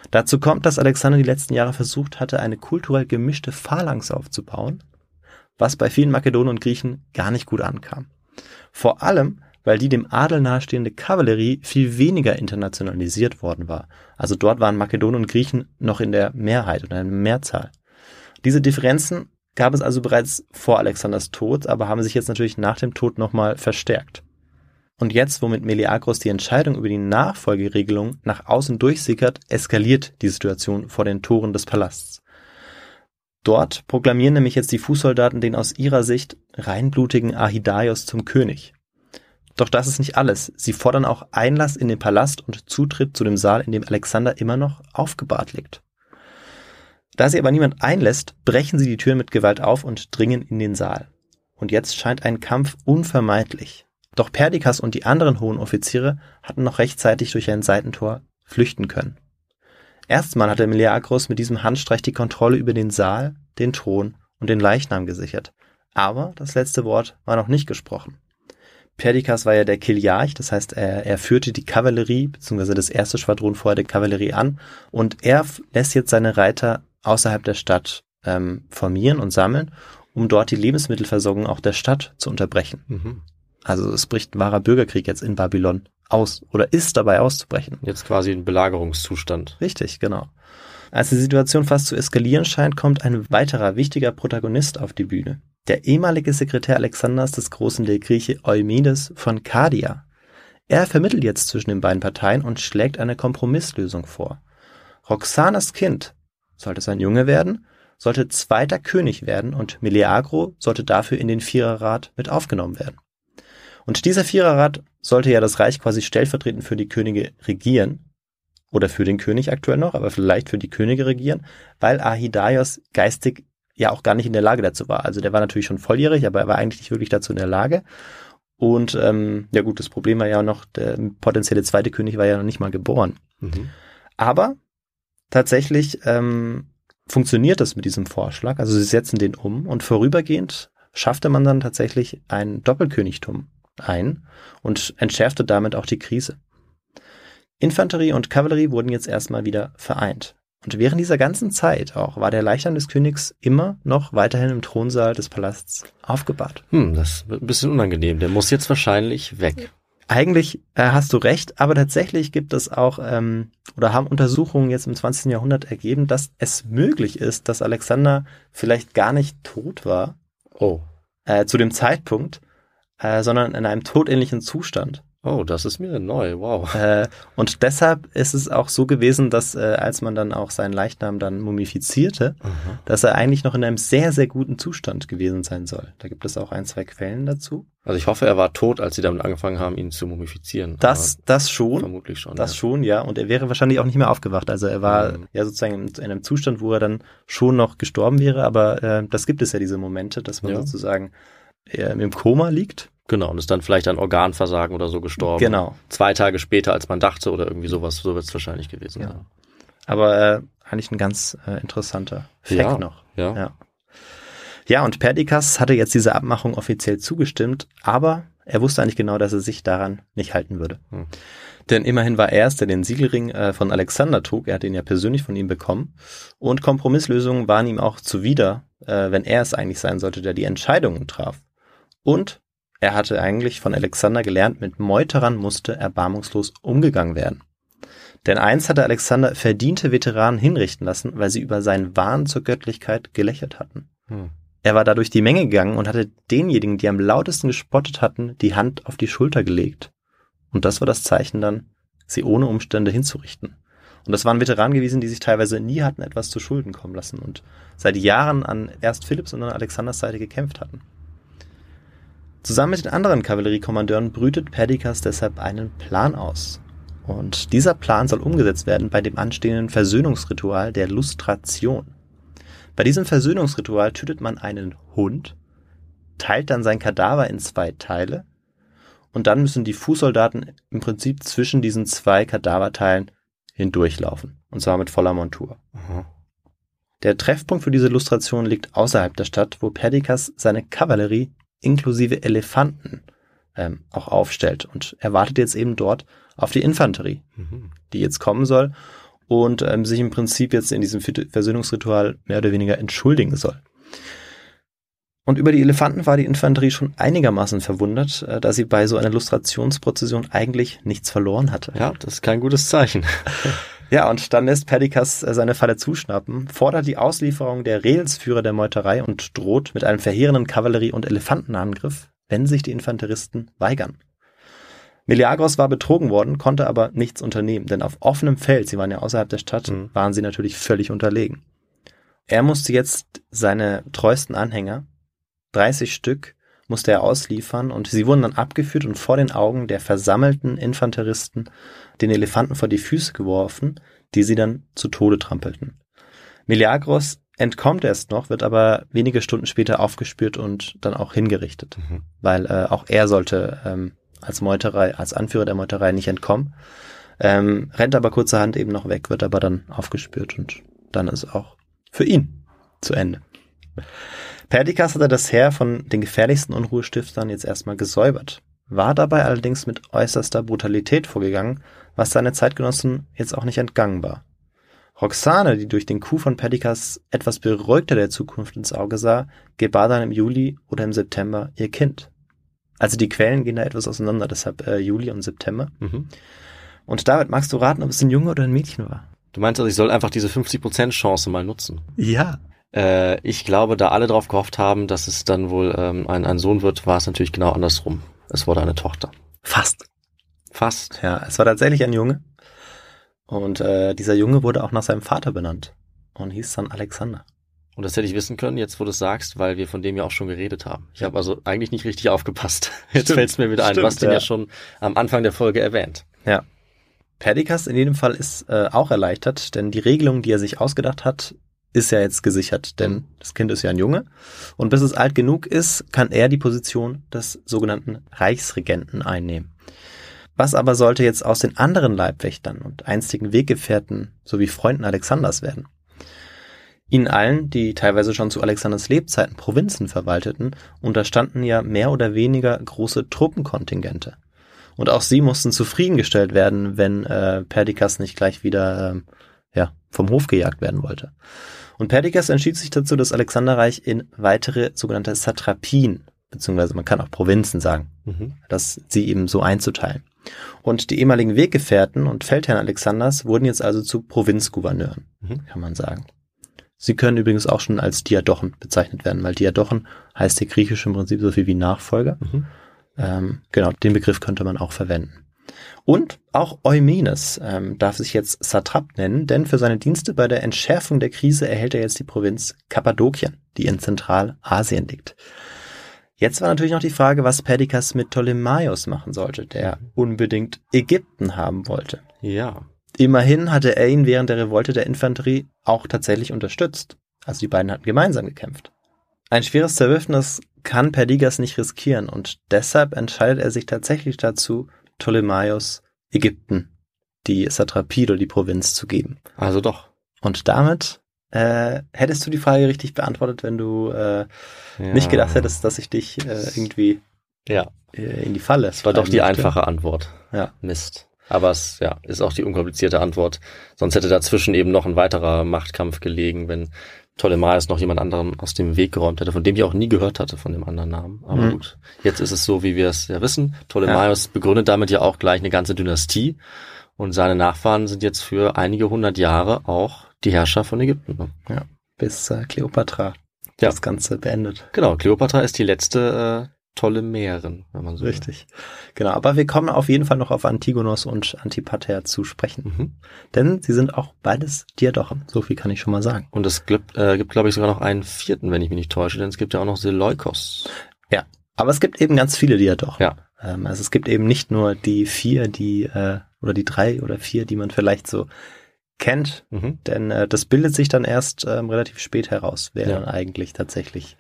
Dazu kommt, dass Alexander die letzten Jahre versucht hatte, eine kulturell gemischte Phalanx aufzubauen, was bei vielen Makedonen und Griechen gar nicht gut ankam. Vor allem, weil die dem Adel nahestehende Kavallerie viel weniger internationalisiert worden war. Also dort waren Makedonen und Griechen noch in der Mehrheit oder in der Mehrzahl. Diese Differenzen gab es also bereits vor Alexanders Tod, aber haben sich jetzt natürlich nach dem Tod nochmal verstärkt. Und jetzt, womit Meleagros die Entscheidung über die Nachfolgeregelung nach außen durchsickert, eskaliert die Situation vor den Toren des Palasts. Dort proklamieren nämlich jetzt die Fußsoldaten den aus ihrer Sicht reinblutigen Ahidaios zum König. Doch das ist nicht alles. Sie fordern auch Einlass in den Palast und Zutritt zu dem Saal, in dem Alexander immer noch aufgebahrt liegt. Da sie aber niemand einlässt, brechen sie die Tür mit Gewalt auf und dringen in den Saal. Und jetzt scheint ein Kampf unvermeidlich. Doch Perdikas und die anderen hohen Offiziere hatten noch rechtzeitig durch ein Seitentor flüchten können. Erstmal hatte Meleagros mit diesem Handstreich die Kontrolle über den Saal, den Thron und den Leichnam gesichert. Aber das letzte Wort war noch nicht gesprochen. Perdikas war ja der Kiliarch, das heißt, er, er führte die Kavallerie, beziehungsweise das erste Schwadron vorher der Kavallerie an und er lässt jetzt seine Reiter außerhalb der Stadt ähm, formieren und sammeln, um dort die Lebensmittelversorgung auch der Stadt zu unterbrechen. Mhm. Also es bricht ein wahrer Bürgerkrieg jetzt in Babylon aus oder ist dabei auszubrechen. Jetzt quasi ein Belagerungszustand. Richtig, genau. Als die Situation fast zu eskalieren scheint, kommt ein weiterer wichtiger Protagonist auf die Bühne. Der ehemalige Sekretär Alexanders des Großen, der Grieche Eumedes von Kardia. Er vermittelt jetzt zwischen den beiden Parteien und schlägt eine Kompromisslösung vor. Roxanas Kind, sollte es ein Junge werden, sollte zweiter König werden und Meleagro sollte dafür in den Viererrat mit aufgenommen werden. Und dieser Viererrat sollte ja das Reich quasi stellvertretend für die Könige regieren. Oder für den König aktuell noch, aber vielleicht für die Könige regieren, weil Ahidaios geistig ja auch gar nicht in der Lage dazu war. Also der war natürlich schon volljährig, aber er war eigentlich nicht wirklich dazu in der Lage. Und ähm, ja gut, das Problem war ja noch, der potenzielle zweite König war ja noch nicht mal geboren. Mhm. Aber tatsächlich ähm, funktioniert das mit diesem Vorschlag. Also sie setzen den um und vorübergehend schaffte man dann tatsächlich ein Doppelkönigtum ein und entschärfte damit auch die Krise. Infanterie und Kavallerie wurden jetzt erstmal wieder vereint. Und während dieser ganzen Zeit auch war der Leichnam des Königs immer noch weiterhin im Thronsaal des Palasts aufgebahrt. Hm, das wird ein bisschen unangenehm. Der muss jetzt wahrscheinlich weg. Eigentlich äh, hast du recht, aber tatsächlich gibt es auch ähm, oder haben Untersuchungen jetzt im 20. Jahrhundert ergeben, dass es möglich ist, dass Alexander vielleicht gar nicht tot war Oh. äh, zu dem Zeitpunkt, äh, sondern in einem todähnlichen Zustand. Oh, das ist mir neu. Wow. Äh, und deshalb ist es auch so gewesen, dass äh, als man dann auch seinen Leichnam dann mumifizierte, Aha. dass er eigentlich noch in einem sehr, sehr guten Zustand gewesen sein soll. Da gibt es auch ein, zwei Quellen dazu. Also ich hoffe, er war tot, als sie damit angefangen haben, ihn zu mumifizieren. Das, das schon. vermutlich schon. Das ja. schon, ja. Und er wäre wahrscheinlich auch nicht mehr aufgewacht. Also er war Mhm. ja sozusagen in, in einem Zustand, wo er dann schon noch gestorben wäre. Aber äh, das gibt es ja diese Momente, dass man Ja. sozusagen äh, im Koma liegt. Genau, und ist dann vielleicht an Organversagen oder so gestorben. Genau. Zwei Tage später, als man dachte oder irgendwie sowas. So wird es wahrscheinlich gewesen Ja. sein. Aber äh, eigentlich ein ganz äh, interessanter Fact Ja. noch. Ja. Ja. Ja, und Perdikas hatte jetzt dieser Abmachung offiziell zugestimmt, aber er wusste eigentlich genau, dass er sich daran nicht halten würde. Hm. Denn immerhin war er es, der den Siegelring äh, von Alexander trug. Er hat ihn ja persönlich von ihm bekommen. Und Kompromisslösungen waren ihm auch zuwider, äh, wenn er es eigentlich sein sollte, der die Entscheidungen traf. Und er hatte eigentlich von Alexander gelernt, mit Meuterern musste erbarmungslos umgegangen werden. Denn eins hatte Alexander verdiente Veteranen hinrichten lassen, weil sie über seinen Wahn zur Göttlichkeit gelächelt hatten. Hm. Er war da durch die Menge gegangen und hatte denjenigen, die am lautesten gespottet hatten, die Hand auf die Schulter gelegt. Und das war das Zeichen dann, sie ohne Umstände hinzurichten. Und das waren Veteranen gewesen, die sich teilweise nie hatten etwas zu Schulden kommen lassen und seit Jahren an erst Philipps und dann Alexanders Seite gekämpft hatten. Zusammen mit den anderen Kavalleriekommandeuren brütet Perdikas deshalb einen Plan aus. Und dieser Plan soll umgesetzt werden bei dem anstehenden Versöhnungsritual der Lustration. Bei diesem Versöhnungsritual tötet man einen Hund, teilt dann sein Kadaver in zwei Teile und dann müssen die Fußsoldaten im Prinzip zwischen diesen zwei Kadaverteilen hindurchlaufen. Und zwar mit voller Montur. Aha. Der Treffpunkt für diese Lustration liegt außerhalb der Stadt, wo Perdikas seine Kavallerie inklusive Elefanten ähm, auch aufstellt. Und er wartet jetzt eben dort auf die Infanterie, Mhm. die jetzt kommen soll und ähm, sich im Prinzip jetzt in diesem Versöhnungsritual mehr oder weniger entschuldigen soll. Und über die Elefanten war die Infanterie schon einigermaßen verwundert, äh, da sie bei so einer Lustrationsprozession eigentlich nichts verloren hatte. Ja, das ist kein gutes Zeichen. Ja, und dann lässt Perdikas äh, seine Falle zuschnappen, fordert die Auslieferung der Reelsführer der Meuterei und droht mit einem verheerenden Kavallerie- und Elefantenangriff, wenn sich die Infanteristen weigern. Meleagros war betrogen worden, konnte aber nichts unternehmen, denn auf offenem Feld, sie waren ja außerhalb der Stadt, Mhm. waren sie natürlich völlig unterlegen. Er musste jetzt seine treuesten Anhänger, 30 Stück, musste er ausliefern und sie wurden dann abgeführt und vor den Augen der versammelten Infanteristen den Elefanten vor die Füße geworfen, die sie dann zu Tode trampelten. Meleagros entkommt erst noch, wird aber wenige Stunden später aufgespürt und dann auch hingerichtet, Mhm. weil äh, auch er sollte ähm, als Meuterei, als Anführer der Meuterei nicht entkommen, ähm, rennt aber kurzerhand eben noch weg, wird aber dann aufgespürt und dann ist auch für ihn zu Ende. Perdikas hatte das Heer von den gefährlichsten Unruhestiftern jetzt erstmal gesäubert, war dabei allerdings mit äußerster Brutalität vorgegangen, was seine Zeitgenossen jetzt auch nicht entgangen war. Roxane, die durch den Coup von Perdikas etwas beruhigter der Zukunft ins Auge sah, gebar dann im Juli oder im September ihr Kind. Also die Quellen gehen da etwas auseinander, deshalb äh, Juli und September. Mhm. Und David, magst du raten, ob es ein Junge oder ein Mädchen war? Du meinst also, ich soll einfach diese 50% Chance mal nutzen? Ja. Äh, ich glaube, da alle drauf gehofft haben, dass es dann wohl ähm, ein, ein Sohn wird, war es natürlich genau andersrum. Es wurde eine Tochter. Fast. Fast. Ja, es war tatsächlich ein Junge. Und äh, dieser Junge wurde auch nach seinem Vater benannt und hieß dann Alexander. Und das hätte ich wissen können, jetzt wo du es sagst, weil wir von dem ja auch schon geredet haben. Ich habe also eigentlich nicht richtig aufgepasst. Jetzt fällt es mir wieder ein. du hast Stimmt, den ja. ja. schon am Anfang der Folge erwähnt. Ja. Perdikas in jedem Fall ist äh, auch erleichtert, denn die Regelung, die er sich ausgedacht hat, ist ja jetzt gesichert, denn das Kind ist ja ein Junge. Und bis es alt genug ist, kann er die Position des sogenannten Reichsregenten einnehmen. Was aber sollte jetzt aus den anderen Leibwächtern und einstigen Weggefährten sowie Freunden Alexanders werden? Ihnen allen, die teilweise schon zu Alexanders Lebzeiten Provinzen verwalteten, unterstanden ja mehr oder weniger große Truppenkontingente. Und auch sie mussten zufriedengestellt werden, wenn äh, Perdikas nicht gleich wieder ähm, ja, vom Hof gejagt werden wollte. Und Perdiccas entschied sich dazu, das Alexanderreich in weitere sogenannte Satrapien, beziehungsweise man kann auch Provinzen sagen, Mhm. dass sie eben so einzuteilen. Und die ehemaligen Weggefährten und Feldherren Alexanders wurden jetzt also zu Provinzgouverneuren, Mhm. kann man sagen. Sie können übrigens auch schon als Diadochen bezeichnet werden, weil Diadochen heißt der griechische im Prinzip so viel wie Nachfolger. Mhm. Ähm, genau, den Begriff könnte man auch verwenden. Und auch Eumenes ähm, darf sich jetzt Satrap nennen, denn für seine Dienste bei der Entschärfung der Krise erhält er jetzt die Provinz Kappadokien, die in Zentralasien liegt. Jetzt war natürlich noch die Frage, was Perdiccas mit Ptolemaios machen sollte, der unbedingt Ägypten haben wollte. Ja. Immerhin hatte er ihn während der Revolte der Infanterie auch tatsächlich unterstützt. Also die beiden hatten gemeinsam gekämpft. Ein schweres Zerwürfnis kann Perdiccas nicht riskieren und deshalb entscheidet er sich tatsächlich dazu, Ptolemaios Ägypten die Satrapie oder die Provinz zu geben. Also doch. Und damit äh, hättest du die Frage richtig beantwortet, wenn du äh, Ja. nicht gedacht hättest, dass ich dich äh, irgendwie Ja. äh, in die Falle. Das war doch die möchte. einfache Antwort. Ja. Mist. Aber es ja, ist auch die unkomplizierte Antwort. Sonst hätte dazwischen eben noch ein weiterer Machtkampf gelegen, wenn Ptolemaios noch jemand anderen aus dem Weg geräumt hätte, von dem ich auch nie gehört hatte, von dem anderen Namen. Aber Mhm. gut, jetzt ist es so, wie wir es ja wissen. Ptolemaios begründet damit ja auch gleich eine ganze Dynastie und seine Nachfahren sind jetzt für einige hundert Jahre auch die Herrscher von Ägypten. ne? Bis äh, Kleopatra Ja. das Ganze beendet. Genau, Kleopatra ist die letzte äh, Ptolemäerin, wenn man so will. Richtig. Genau, aber wir kommen auf jeden Fall noch auf Antigonos und Antipater zu sprechen. Mhm. Denn sie sind auch beides Diadochen. So viel kann ich schon mal sagen. Und es gibt, äh, gibt glaube ich, sogar noch einen vierten, wenn ich mich nicht täusche, denn es gibt ja auch noch Seleukos. Aber es gibt eben ganz viele Diadochen. Ja. Ähm, also es gibt eben nicht nur die vier, die, äh, oder die drei oder vier, die man vielleicht so kennt, Mhm. denn äh, das bildet sich dann erst ähm, relativ spät heraus, wer Ja. dann eigentlich tatsächlich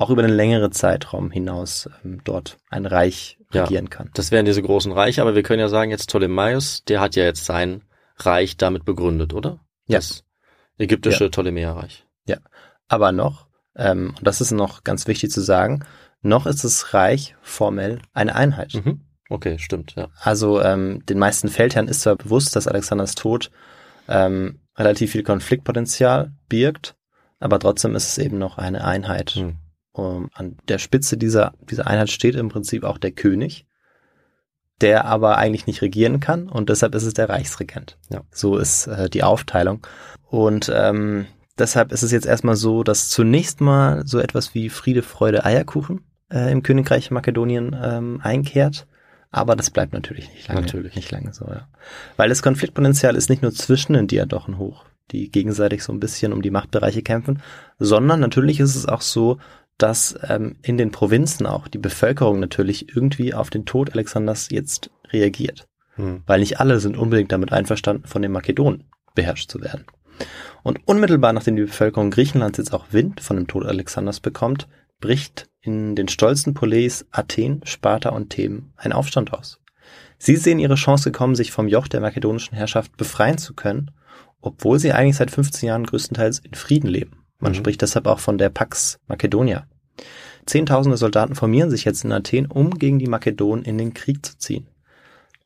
auch über einen längeren Zeitraum hinaus ähm, dort ein Reich Ja. regieren kann. Das wären diese großen Reiche, aber wir können ja sagen, jetzt Ptolemaios, der hat ja jetzt sein Reich damit begründet, oder? Ja. Das ägyptische Ptolemäerreich. Aber noch, ähm, und das ist noch ganz wichtig zu sagen, noch ist das Reich formell eine Einheit. Mhm. Okay, stimmt, ja. Also ähm, den meisten Feldherren ist zwar bewusst, dass Alexanders Tod ähm, relativ viel Konfliktpotenzial birgt, aber trotzdem ist es eben noch eine Einheit. Hm. Um, an der Spitze dieser, dieser Einheit steht im Prinzip auch der König, der aber eigentlich nicht regieren kann und deshalb ist es der Reichsregent. Ja. So ist äh, die Aufteilung. Und ähm, deshalb ist es jetzt erstmal so, dass zunächst mal so etwas wie Friede, Freude, Eierkuchen äh, im Königreich Makedonien ähm, einkehrt. Aber das bleibt natürlich nicht lange. Natürlich. Nicht lange so, ja. Weil das Konfliktpotenzial ist nicht nur zwischen den Diadochen hoch, die gegenseitig so ein bisschen um die Machtbereiche kämpfen, sondern natürlich ist es auch so, dass ähm, in den Provinzen auch die Bevölkerung natürlich irgendwie auf den Tod Alexanders jetzt reagiert. Hm. Weil nicht alle sind unbedingt damit einverstanden, von den Makedonen beherrscht zu werden. Und unmittelbar nachdem die Bevölkerung Griechenlands jetzt auch Wind von dem Tod Alexanders bekommt, bricht in den stolzen Poleis Athen, Sparta und Theben ein Aufstand aus. Sie sehen ihre Chance gekommen, sich vom Joch der makedonischen Herrschaft befreien zu können, obwohl sie eigentlich seit 15 Jahren größtenteils in Frieden leben. Man Mhm. spricht deshalb auch von der Pax Macedonia. Zehntausende Soldaten formieren sich jetzt in Athen, um gegen die Makedonen in den Krieg zu ziehen.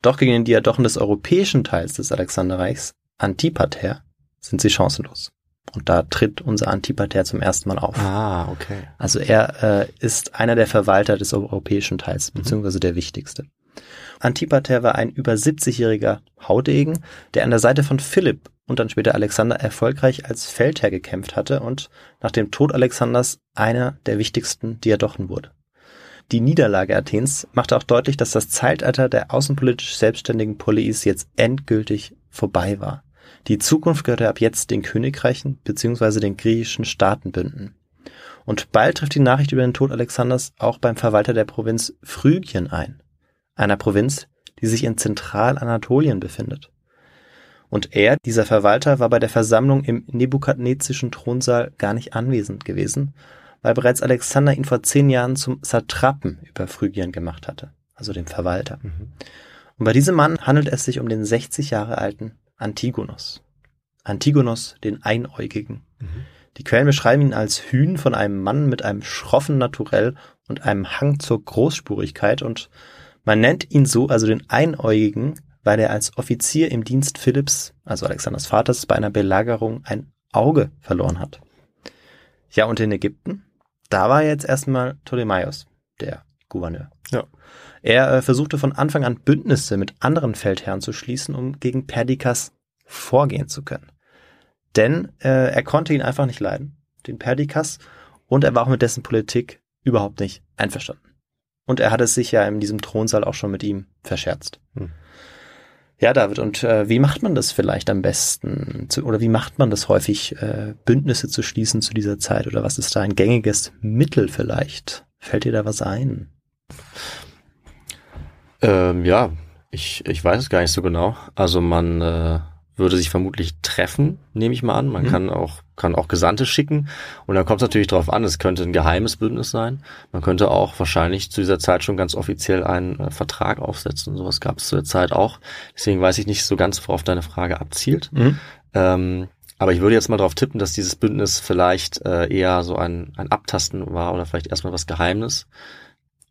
Doch gegen den Diadochen des europäischen Teils des Alexanderreichs, Antipater, sind sie chancenlos. Und da tritt unser Antipater zum ersten Mal auf. Ah, okay. Also er äh, ist einer der Verwalter des europäischen Teils, beziehungsweise der wichtigste. Antipater war ein über 70-jähriger Haudegen, der an der Seite von Philipp und dann später Alexander erfolgreich als Feldherr gekämpft hatte und nach dem Tod Alexanders einer der wichtigsten Diadochen wurde. Die Niederlage Athens machte auch deutlich, dass das Zeitalter der außenpolitisch selbstständigen Poleis jetzt endgültig vorbei war. Die Zukunft gehörte ab jetzt den Königreichen bzw. den griechischen Staatenbünden. Und bald trifft die Nachricht über den Tod Alexanders auch beim Verwalter der Provinz Phrygien ein, einer Provinz, die sich in Zentralanatolien befindet. Und er, dieser Verwalter, war bei der Versammlung im nebukadnezischen Thronsaal gar nicht anwesend gewesen, weil bereits Alexander ihn vor zehn Jahren zum Satrapen über Phrygien gemacht hatte, also dem Verwalter. Mhm. Und bei diesem Mann handelt es sich um den 60 Jahre alten Antigonos. Antigonos, den Einäugigen. Mhm. Die Quellen beschreiben ihn als Hühn von einem Mann mit einem schroffen Naturell und einem Hang zur Großspurigkeit und man nennt ihn so, also den Einäugigen, weil er als Offizier im Dienst Philipps, also Alexanders Vaters, bei einer Belagerung ein Auge verloren hat. Ja, und in Ägypten, da war jetzt erstmal Ptolemaios, der Gouverneur. Ja. Er äh, versuchte von Anfang an Bündnisse mit anderen Feldherren zu schließen, um gegen Perdikas vorgehen zu können. Denn äh, er konnte ihn einfach nicht leiden, den Perdikas, und er war auch mit dessen Politik überhaupt nicht einverstanden. Und er hatte sich ja in diesem Thronsaal auch schon mit ihm verscherzt. Hm. Ja, David, und äh, wie macht man das vielleicht am besten? Zu, oder wie macht man das häufig, äh, Bündnisse zu schließen zu dieser Zeit? Oder was ist da ein gängiges Mittel vielleicht? Fällt dir da was ein? Ähm, ja, ich, ich weiß es gar nicht so genau. Also man äh, würde sich vermutlich treffen, nehme ich mal an. Man Mhm. kann auch kann auch Gesandte schicken und dann kommt es natürlich darauf an. Es könnte ein geheimes Bündnis sein. Man könnte auch wahrscheinlich zu dieser Zeit schon ganz offiziell einen äh, Vertrag aufsetzen. Sowas gab es zu der Zeit auch. Deswegen weiß ich nicht so ganz, worauf deine Frage abzielt. Mhm. Ähm, aber ich würde jetzt mal darauf tippen, dass dieses Bündnis vielleicht äh, eher so ein, ein Abtasten war oder vielleicht erstmal was Geheimnis.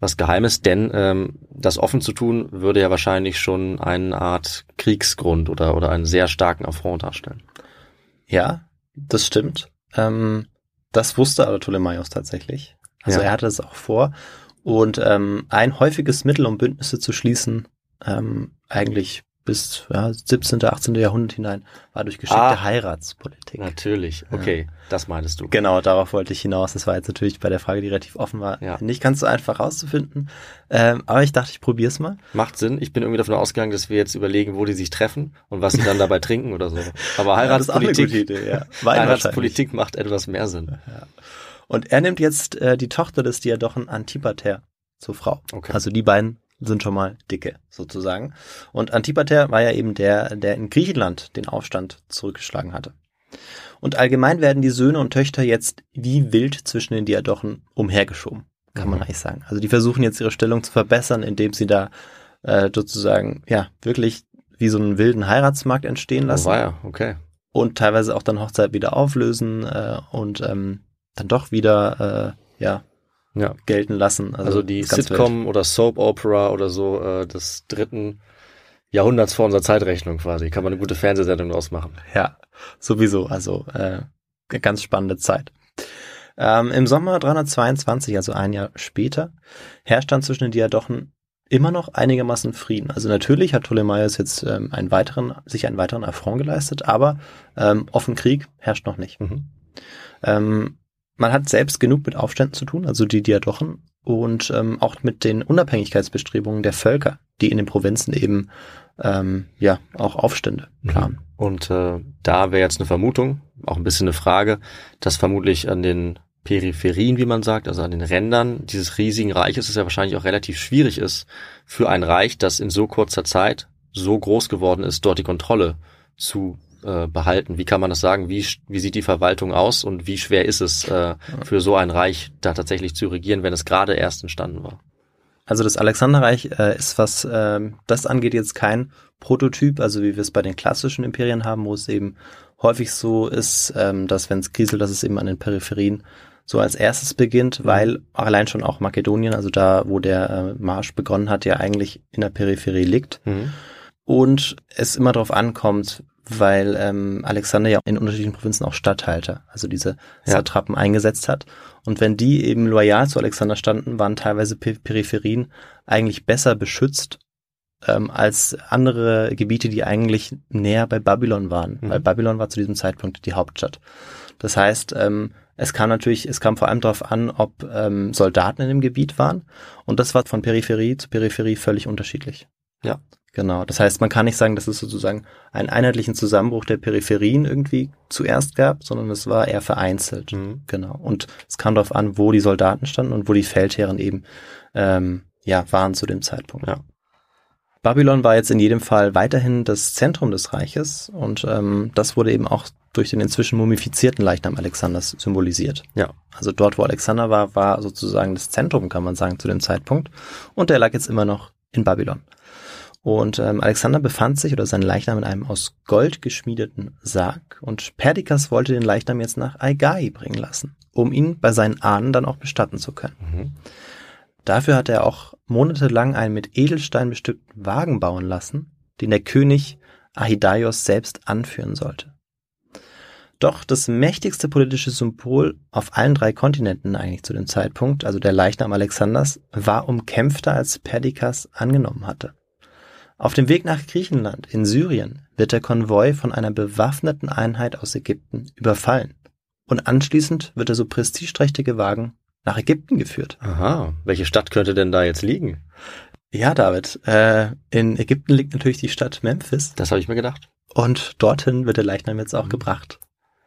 Was Geheimes, denn ähm, das offen zu tun, würde ja wahrscheinlich schon eine Art Kriegsgrund oder, oder einen sehr starken Affront darstellen. Ja, das stimmt. Ähm, das wusste aber Ptolemaios tatsächlich. Also Ja. er hatte es auch vor. Und ähm, ein häufiges Mittel, um Bündnisse zu schließen, ähm, eigentlich bis ja, 17., 18. Jahrhundert hinein, war durch geschickte Ah. Heiratspolitik. Natürlich, okay, das meintest du. Genau, darauf wollte ich hinaus. Das war jetzt natürlich bei der Frage, die relativ offen war, Ja. nicht ganz so einfach rauszufinden. Ähm, aber ich dachte, ich probiere es mal. Macht Sinn. Ich bin irgendwie davon ausgegangen, dass wir jetzt überlegen, wo die sich treffen und was sie dann dabei trinken oder so. Aber Ja, Heiratspolitik, Idee, ja. Wein Heiratspolitik macht etwas mehr Sinn. Und er nimmt jetzt äh, die Tochter des Diadochen Antipater zur Frau. Okay. Also die beiden sind schon mal dicke, sozusagen. Und Antipater war ja eben der, der in Griechenland den Aufstand zurückgeschlagen hatte. Und allgemein werden die Söhne und Töchter jetzt wie wild zwischen den Diadochen umhergeschoben, kann man Mhm. eigentlich sagen. Also die versuchen jetzt ihre Stellung zu verbessern, indem sie da äh, sozusagen, ja, wirklich wie so einen wilden Heiratsmarkt entstehen Oh, lassen war ja, okay. und teilweise auch dann Hochzeit wieder auflösen äh, und ähm, dann doch wieder äh, ja Ja. gelten lassen. Also, Also die. Sitcom oder Soap Opera oder so äh, des dritten Jahrhunderts vor unserer Zeitrechnung quasi. Kann man eine gute Fernsehsendung draus machen. Ja, sowieso. Also äh, ganz spannende Zeit. Ähm, Im Sommer 322, also ein Jahr später, herrscht dann zwischen den Diadochen immer noch einigermaßen Frieden. Also natürlich hat Ptolemaios jetzt ähm, einen weiteren, sich einen weiteren Affront geleistet, aber ähm, offen Krieg herrscht noch nicht. Mhm. Ähm, man hat selbst genug mit Aufständen zu tun, also die Diadochen, und ähm, auch mit den Unabhängigkeitsbestrebungen der Völker, die in den Provinzen eben ähm, ja auch Aufstände planen. Und äh, da wäre jetzt eine Vermutung, auch ein bisschen eine Frage, dass vermutlich an den Peripherien, wie man sagt, also an den Rändern dieses riesigen Reiches es ja wahrscheinlich auch relativ schwierig ist, für ein Reich, das in so kurzer Zeit so groß geworden ist, dort die Kontrolle zu äh, behalten. Wie kann man das sagen? Wie, wie sieht die Verwaltung aus und wie schwer ist es äh, für so ein Reich da tatsächlich zu regieren, wenn es gerade erst entstanden war? Also das Alexanderreich äh, ist, was ähm, das angeht, jetzt kein Prototyp, also wie wir es bei den klassischen Imperien haben, wo es eben häufig so ist, ähm, dass wenn es kriselt, dass es eben an den Peripherien so als erstes beginnt, weil allein schon auch Makedonien, also da, wo der äh, Marsch begonnen hat, ja eigentlich in der Peripherie liegt. Mhm. Und es immer darauf ankommt, weil ähm, Alexander ja in unterschiedlichen Provinzen auch Statthalter, also diese Ja. Satrapen eingesetzt hat. Und wenn die eben loyal zu Alexander standen, waren teilweise Pe Peripherien eigentlich besser beschützt ähm, als andere Gebiete, die eigentlich näher bei Babylon waren, Mhm. weil Babylon war zu diesem Zeitpunkt die Hauptstadt. Das heißt, ähm, es kam natürlich, es kam vor allem darauf an, ob ähm, Soldaten in dem Gebiet waren. Und das war von Peripherie zu Peripherie völlig unterschiedlich. Ja. Genau. Das heißt, man kann nicht sagen, dass es sozusagen einen einheitlichen Zusammenbruch der Peripherien irgendwie zuerst gab, sondern es war eher vereinzelt. Mhm. Genau. Und es kam darauf an, wo die Soldaten standen und wo die Feldherren eben ähm, ja waren zu dem Zeitpunkt. Ja. Babylon war jetzt in jedem Fall weiterhin das Zentrum des Reiches und ähm, das wurde eben auch durch den inzwischen mumifizierten Leichnam Alexanders symbolisiert. Ja. Also dort, wo Alexander war, war sozusagen das Zentrum, kann man sagen, zu dem Zeitpunkt. Und der lag jetzt immer noch in Babylon. Und ähm, Alexander befand sich oder sein Leichnam in einem aus Gold geschmiedeten Sarg und Perdikas wollte den Leichnam jetzt nach Aigai bringen lassen, um ihn bei seinen Ahnen dann auch bestatten zu können. Mhm. Dafür hat er auch monatelang einen mit Edelstein bestückten Wagen bauen lassen, den der König Ahidaios selbst anführen sollte. Doch das mächtigste politische Symbol auf allen drei Kontinenten eigentlich zu dem Zeitpunkt, also der Leichnam Alexanders, war umkämpfter als Perdikas angenommen hatte. Auf dem Weg nach Griechenland in Syrien wird der Konvoi von einer bewaffneten Einheit aus Ägypten überfallen. Und anschließend wird der so prestigeträchtige Wagen nach Ägypten geführt. Aha, welche Stadt könnte denn da jetzt liegen? Ja, David, äh, in Ägypten liegt natürlich die Stadt Memphis Das habe ich mir gedacht. und dorthin wird der Leichnam jetzt auch gebracht.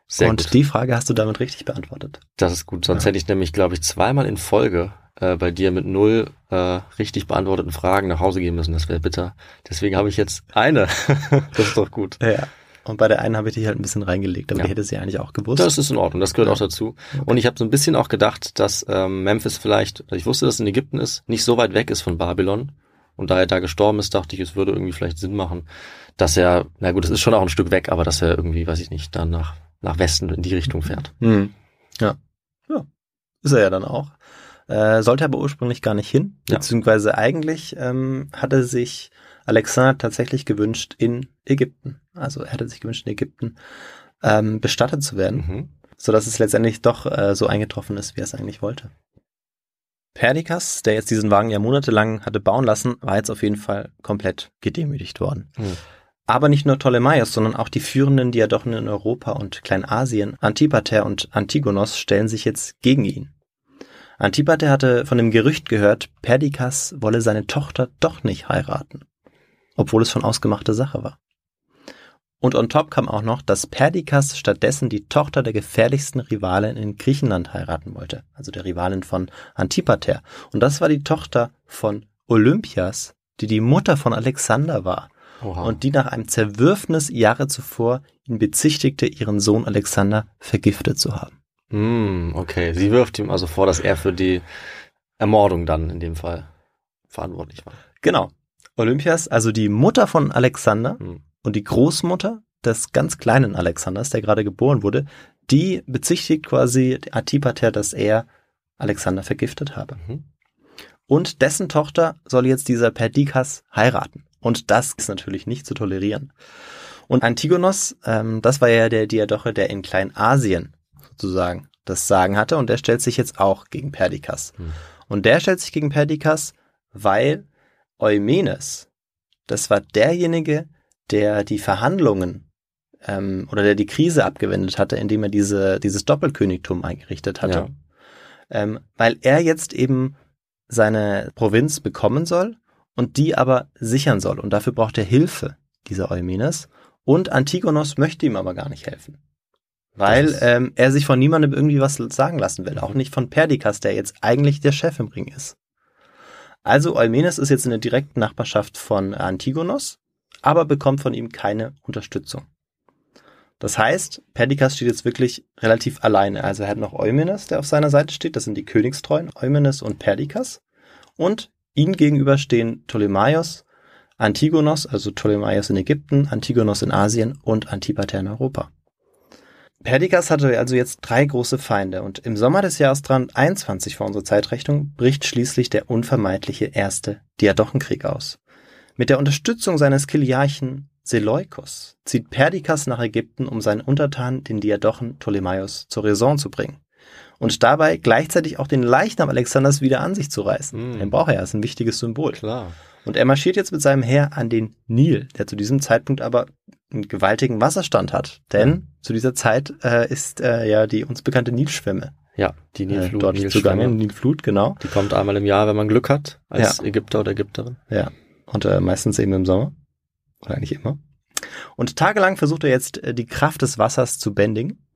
Sehr und gut. die Frage hast du damit richtig beantwortet. Das ist gut, sonst Ja. hätte ich nämlich, glaube ich, zweimal in Folge äh, bei dir mit null äh, richtig beantworteten Fragen nach Hause gehen müssen. Das wäre bitter. Deswegen habe ich jetzt eine. das ist doch gut. Ja. Und bei der einen habe ich dich halt ein bisschen reingelegt, aber Ja. die hätte sie eigentlich auch gewusst. Das ist in Ordnung, das gehört Ja. auch dazu. Und ich habe so ein bisschen auch gedacht, dass ähm, Memphis vielleicht, ich wusste, dass es in Ägypten ist, nicht so weit weg ist von Babylon. Und da er da gestorben ist, dachte ich, es würde irgendwie vielleicht Sinn machen, dass er, na gut, es ist schon auch ein Stück weg, aber dass er irgendwie, weiß ich nicht, dann nach, nach Westen in die Richtung fährt. Hm. Ja. Ja. Ist er ja dann auch. Äh, sollte aber ursprünglich gar nicht hin. Ja. Beziehungsweise eigentlich ähm, hatte sich Alexander tatsächlich gewünscht in Ägypten. Also er hatte sich gewünscht, in Ägypten ähm, bestattet zu werden. Mhm. sodass es letztendlich doch äh, so eingetroffen ist, wie er es eigentlich wollte. Perdikas, der jetzt diesen Wagen ja monatelang hatte bauen lassen, war jetzt auf jeden Fall komplett gedemütigt worden. Hm. Aber nicht nur Ptolemaios, sondern auch die führenden Diadochen in Europa und Kleinasien, Antipater und Antigonos, stellen sich jetzt gegen ihn. Antipater hatte von dem Gerücht gehört, Perdikas wolle seine Tochter doch nicht heiraten, obwohl es schon ausgemachte Sache war. Und on top kam auch noch, dass Perdikas stattdessen die Tochter der gefährlichsten Rivalin in Griechenland heiraten wollte, also der Rivalin von Antipater. Und das war die Tochter von Olympias, die die Mutter von Alexander war Oha. und die nach einem Zerwürfnis Jahre zuvor ihn bezichtigte, ihren Sohn Alexander vergiftet zu haben. Hm, okay. Sie wirft ihm also vor, dass er für die Ermordung dann in dem Fall verantwortlich war. Genau. Olympias, also die Mutter von Alexander Hm. und die Großmutter des ganz kleinen Alexanders, der gerade geboren wurde, die bezichtigt quasi Antipater, dass er Alexander vergiftet habe. Mhm. Und dessen Tochter soll jetzt dieser Perdikas heiraten. Und das ist natürlich nicht zu tolerieren. Und Antigonos, ähm, das war ja der Diadoche, der in Kleinasien sozusagen das Sagen hatte. Und der stellt sich jetzt auch gegen Perdikas. Hm. Und der stellt sich gegen Perdikas, weil Eumenes, das war derjenige, der die Verhandlungen ähm, oder der die Krise abgewendet hatte, indem er diese, dieses Doppelkönigtum eingerichtet hatte. Ja. Ähm, weil er jetzt eben seine Provinz bekommen soll und die aber sichern soll. Und dafür braucht er Hilfe, dieser Eumenes. Und Antigonos möchte ihm aber gar nicht helfen. Weil ähm, er sich von niemandem irgendwie was sagen lassen will. Auch nicht von Perdikas, der jetzt eigentlich der Chef im Ring ist. Also Eumenes ist jetzt in der direkten Nachbarschaft von Antigonos, aber bekommt von ihm keine Unterstützung. Das heißt, Perdikas steht jetzt wirklich relativ alleine. Also er hat noch Eumenes, der auf seiner Seite steht. Das sind die Königstreuen, Eumenes und Perdikas. Und ihm gegenüber stehen Ptolemaios, Antigonos, also Ptolemaios in Ägypten, Antigonos in Asien und Antipater in Europa. Perdikas hatte also jetzt drei große Feinde und im Sommer des Jahres 321 vor unserer Zeitrechnung bricht schließlich der unvermeidliche erste Diadochenkrieg aus. Mit der Unterstützung seines Kiliarchen Seleukos zieht Perdikas nach Ägypten, um seinen Untertanen, den Diadochen Ptolemaios, zur Raison zu bringen. Und dabei gleichzeitig auch den Leichnam Alexanders wieder an sich zu reißen. Mm. Den braucht er ja, ist ein wichtiges Symbol. Klar. Und er marschiert jetzt mit seinem Heer an den Nil, der zu diesem Zeitpunkt aber einen gewaltigen Wasserstand hat. Denn zu dieser Zeit äh, ist äh, ja die uns bekannte Nilschwemme Ja, die äh, Nilflut, dort Nilschwemme. zugange. Nilflut, genau. Die kommt einmal im Jahr, wenn man Glück hat, als Ja. Ägypter oder Ägypterin. Ja. Und äh, meistens eben im Sommer. Oder eigentlich immer. Und tagelang versucht er jetzt äh, die Kraft des Wassers zu bändigen,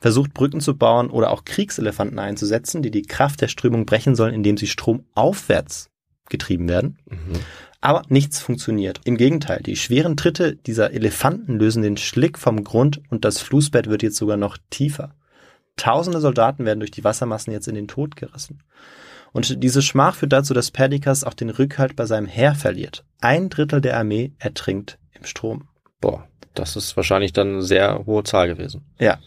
versucht Brücken zu bauen oder auch Kriegselefanten einzusetzen, die die Kraft der Strömung brechen sollen, indem sie stromaufwärts getrieben werden. Mhm. Aber nichts funktioniert. Im Gegenteil, die schweren Tritte dieser Elefanten lösen den Schlick vom Grund und das Flussbett wird jetzt sogar noch tiefer. Tausende Soldaten werden durch die Wassermassen jetzt in den Tod gerissen. Und diese Schmach führt dazu, dass Perdikas auch den Rückhalt bei seinem Heer verliert. Ein Drittel der Armee ertrinkt im Strom. Boah, das ist wahrscheinlich dann eine sehr hohe Zahl gewesen. Ja.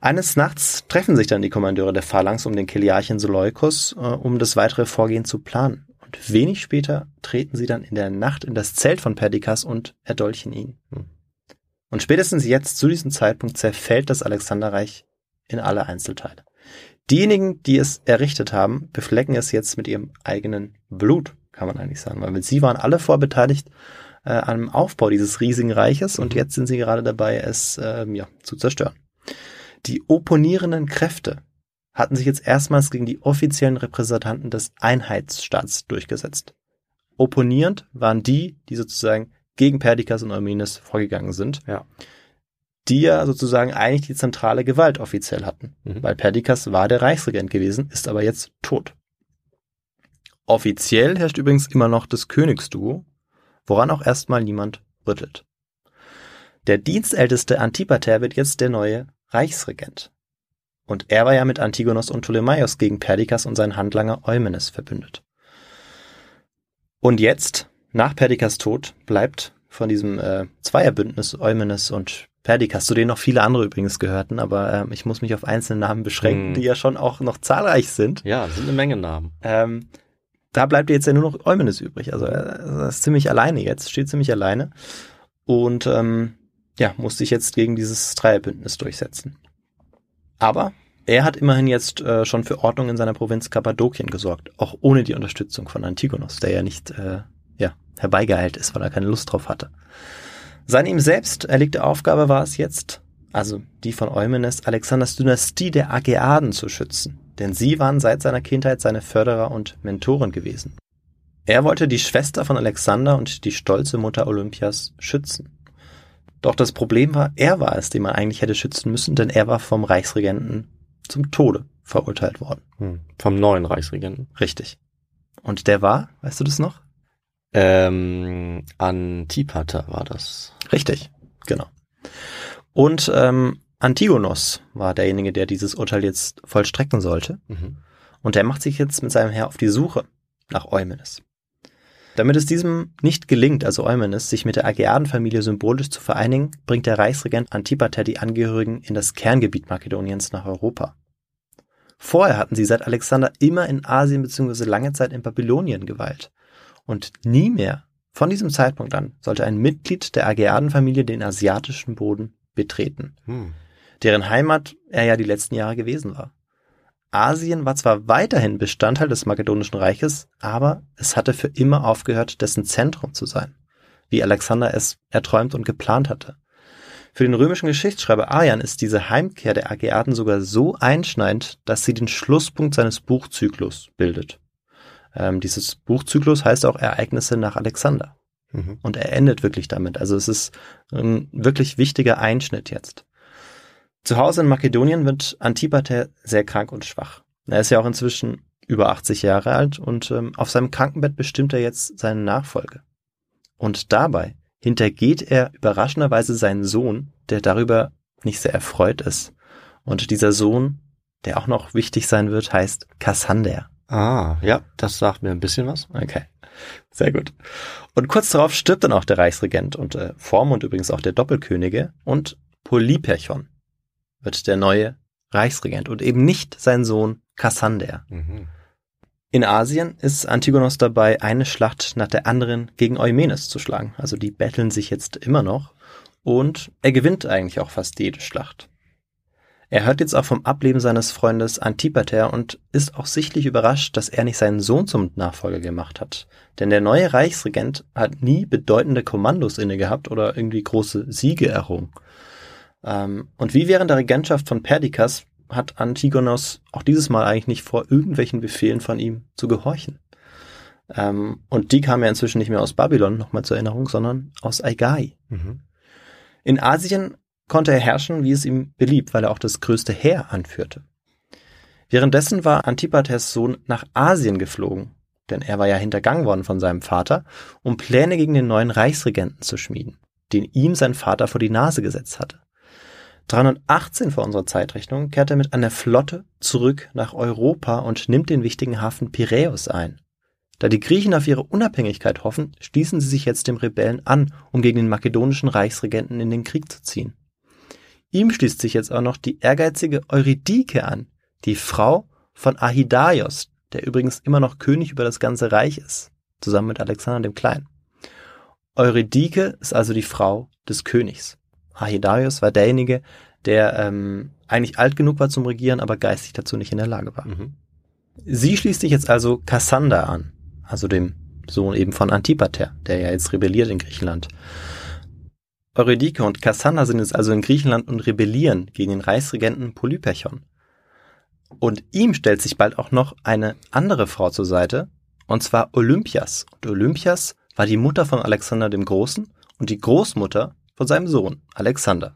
Eines Nachts treffen sich dann die Kommandeure der Phalanx um den Kiliarchen Seleukos, äh, um das weitere Vorgehen zu planen. Und wenig später treten sie dann in der Nacht in das Zelt von Perdikas und erdolchen ihn. Hm. Und spätestens jetzt zu diesem Zeitpunkt zerfällt das Alexanderreich in alle Einzelteile. Diejenigen, die es errichtet haben, beflecken es jetzt mit ihrem eigenen Blut, kann man eigentlich sagen, weil sie waren alle vorbeteiligt äh, am Aufbau dieses riesigen Reiches und jetzt sind sie gerade dabei, es ähm, ja, zu zerstören. Die opponierenden Kräfte hatten sich jetzt erstmals gegen die offiziellen Repräsentanten des Einheitsstaats durchgesetzt. Opponierend waren die, die sozusagen gegen Perdikas und Eumenes vorgegangen sind. Ja. Die ja sozusagen eigentlich die zentrale Gewalt offiziell hatten. Mhm. Weil Perdikas war der Reichsregent gewesen, ist aber jetzt tot. Offiziell herrscht übrigens immer noch das Königsduo, woran auch erstmal niemand rüttelt. Der dienstälteste Antipater wird jetzt der neue Reichsregent. Und er war ja mit Antigonos und Ptolemaios gegen Perdikas und seinen Handlanger Eumenes verbündet. Und jetzt, nach Perdikas Tod, bleibt von diesem äh, Zweierbündnis Eumenes und Perdikas, zu denen noch viele andere übrigens gehörten, aber ähm, ich muss mich auf einzelne Namen beschränken, Hm. die ja schon auch noch zahlreich sind. Ja, das sind eine Menge Namen. Ähm, da bleibt jetzt ja nur noch Eumenes übrig. Also er er ist ziemlich alleine jetzt, steht ziemlich alleine und ähm, ja, muss sich jetzt gegen dieses Dreierbündnis durchsetzen. Aber er hat immerhin jetzt äh, schon für Ordnung in seiner Provinz Kappadokien gesorgt, auch ohne die Unterstützung von Antigonos, der ja nicht äh, ja, herbeigeeilt ist, weil er keine Lust drauf hatte. Seine ihm selbst erlegte Aufgabe war es jetzt, also die von Eumenes, Alexanders Dynastie der Ageaden zu schützen, denn sie waren seit seiner Kindheit seine Förderer und Mentoren gewesen. Er wollte die Schwester von Alexander und die stolze Mutter Olympias schützen. Doch das Problem war, er war es, den man eigentlich hätte schützen müssen, denn er war vom Reichsregenten zum Tode verurteilt worden. Hm. Vom neuen Reichsregenten. Richtig. Und der war, weißt du das noch? Ähm, Antipater war das. Richtig, genau. Und ähm, Antigonos war derjenige, der dieses Urteil jetzt vollstrecken sollte. Mhm. Und der macht sich jetzt mit seinem Heer auf die Suche nach Eumenes. Damit es diesem nicht gelingt, also Eumenes, sich mit der Ageadenfamilie symbolisch zu vereinigen, bringt der Reichsregent Antipater die Angehörigen in das Kerngebiet Makedoniens nach Europa. Vorher hatten sie seit Alexander immer in Asien bzw. lange Zeit in Babylonien geweilt. Und nie mehr, von diesem Zeitpunkt an, sollte ein Mitglied der Ageadenfamilie den asiatischen Boden betreten Hm. deren Heimat er ja die letzten Jahre gewesen war. Asien war zwar weiterhin Bestandteil des Makedonischen Reiches, aber es hatte für immer aufgehört, dessen Zentrum zu sein, wie Alexander es erträumt und geplant hatte. Für den römischen Geschichtsschreiber Arian ist diese Heimkehr der Ageaden sogar so einschneidend, dass sie den Schlusspunkt seines Buchzyklus bildet. Ähm, dieses Buchzyklus heißt auch Ereignisse nach Alexander. Mhm. Und er endet wirklich damit. Also es ist ein wirklich wichtiger Einschnitt jetzt. Zu Hause in Makedonien wird Antipater sehr krank und schwach. Er ist ja auch inzwischen über 80 Jahre alt und ähm, auf seinem Krankenbett bestimmt er jetzt seine Nachfolge. Und dabei hintergeht er überraschenderweise seinen Sohn, der darüber nicht sehr erfreut ist. Und dieser Sohn, der auch noch wichtig sein wird, heißt Kassander. Ah, ja, das sagt mir ein bisschen was. Okay, sehr gut. Und kurz darauf stirbt dann auch der Reichsregent und äh, Vormund übrigens auch der Doppelkönige und Polyperchon wird der neue Reichsregent und eben nicht sein Sohn Kassander. Mhm. In Asien ist Antigonos dabei, eine Schlacht nach der anderen gegen Eumenes zu schlagen. Also die betteln sich jetzt immer noch und er gewinnt eigentlich auch fast jede Schlacht. Er hört jetzt auch vom Ableben seines Freundes Antipater und ist auch sichtlich überrascht, dass er nicht seinen Sohn zum Nachfolger gemacht hat. Denn der neue Reichsregent hat nie bedeutende Kommandos inne gehabt oder irgendwie große Siege errungen. Ähm, und wie während der Regentschaft von Perdikas hat Antigonos auch dieses Mal eigentlich nicht vor, irgendwelchen Befehlen von ihm zu gehorchen. Ähm, und die kamen ja inzwischen nicht mehr aus Babylon, nochmal zur Erinnerung, sondern aus Aigai. Mhm. In Asien konnte er herrschen, wie es ihm beliebt, weil er auch das größte Heer anführte. Währenddessen war Antipaters Sohn nach Asien geflogen, denn er war ja hintergangen worden von seinem Vater, um Pläne gegen den neuen Reichsregenten zu schmieden, den ihm sein Vater vor die Nase gesetzt hatte. 318 vor unserer Zeitrechnung kehrt er mit einer Flotte zurück nach Europa und nimmt den wichtigen Hafen Piräus ein. Da die Griechen auf ihre Unabhängigkeit hoffen, schließen sie sich jetzt dem Rebellen an, um gegen den makedonischen Reichsregenten in den Krieg zu ziehen. Ihm schließt sich jetzt auch noch die ehrgeizige Eurydike an, die Frau von Ahidaios, der übrigens immer noch König über das ganze Reich ist, zusammen mit Alexander dem Kleinen. Eurydike ist also die Frau des Königs. Ahidaios war derjenige, der ähm, eigentlich alt genug war zum Regieren, aber geistig dazu nicht in der Lage war. Mhm. Sie schließt sich jetzt also Kassander an, also dem Sohn eben von Antipater, der ja jetzt rebelliert in Griechenland. Eurydike und Kassander sind jetzt also in Griechenland und rebellieren gegen den Reichsregenten Polyperchon. Und ihm stellt sich bald auch noch eine andere Frau zur Seite, und zwar Olympias. Und Olympias war die Mutter von Alexander dem Großen und die Großmutter von seinem Sohn Alexander.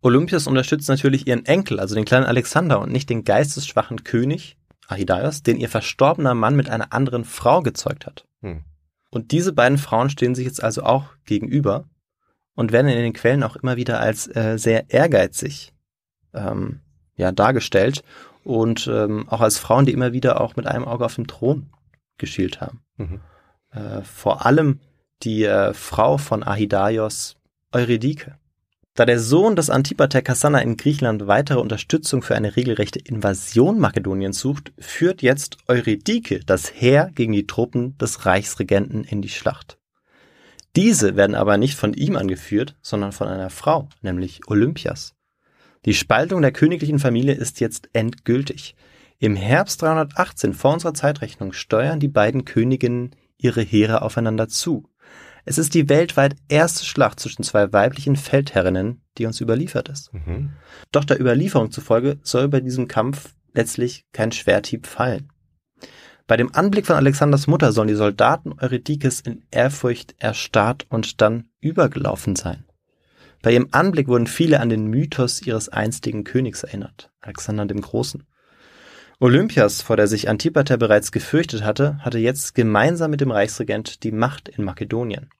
Olympias unterstützt natürlich ihren Enkel, also den kleinen Alexander, und nicht den geistesschwachen König Ahidaios, den ihr verstorbener Mann mit einer anderen Frau gezeugt hat. Hm. Und diese beiden Frauen stehen sich jetzt also auch gegenüber und werden in den Quellen auch immer wieder als äh, sehr ehrgeizig ähm, ja, dargestellt und ähm, auch als Frauen, die immer wieder auch mit einem Auge auf den Thron geschielt haben. Mhm. Äh, vor allem die äh, Frau von Ahidaios, Eurydike. Da der Sohn des Antipater Kassander in Griechenland weitere Unterstützung für eine regelrechte Invasion Makedoniens sucht, führt jetzt Eurydike das Heer gegen die Truppen des Reichsregenten in die Schlacht. Diese werden aber nicht von ihm angeführt, sondern von einer Frau, nämlich Olympias. Die Spaltung der königlichen Familie ist jetzt endgültig. Im Herbst 318 vor unserer Zeitrechnung steuern die beiden Königinnen ihre Heere aufeinander zu. Es ist die weltweit erste Schlacht zwischen zwei weiblichen Feldherrinnen, die uns überliefert ist. Mhm. Doch der Überlieferung zufolge soll bei diesem Kampf letztlich kein Schwerthieb fallen. Bei dem Anblick von Alexanders Mutter sollen die Soldaten Eurydikes in Ehrfurcht erstarrt und dann übergelaufen sein. Bei ihrem Anblick wurden viele an den Mythos ihres einstigen Königs erinnert, Alexander dem Großen. Olympias, vor der sich Antipater bereits gefürchtet hatte, hatte jetzt gemeinsam mit dem Reichsregent die Macht in Makedonien.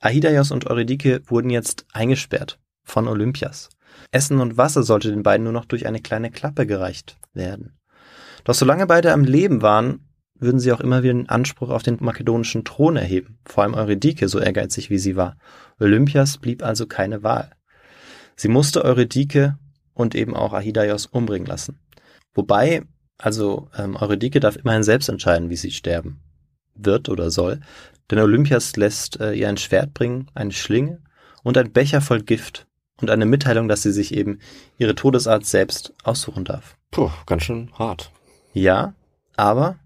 Ahidaios und Eurydike wurden jetzt eingesperrt von Olympias. Essen und Wasser sollte den beiden nur noch durch eine kleine Klappe gereicht werden. Doch solange beide am Leben waren, würden sie auch immer wieder den Anspruch auf den makedonischen Thron erheben, vor allem Eurydike, so ehrgeizig wie sie war. Olympias blieb also keine Wahl. Sie musste Eurydike und eben auch Ahidaios umbringen lassen. Wobei also ähm, Eurydike darf immerhin selbst entscheiden, wie sie sterben wird oder soll, denn Olympias lässt äh, ihr ein Schwert bringen, eine Schlinge und ein Becher voll Gift und eine Mitteilung, dass sie sich eben ihre Todesart selbst aussuchen darf. Puh, ganz schön hart. Ja, aber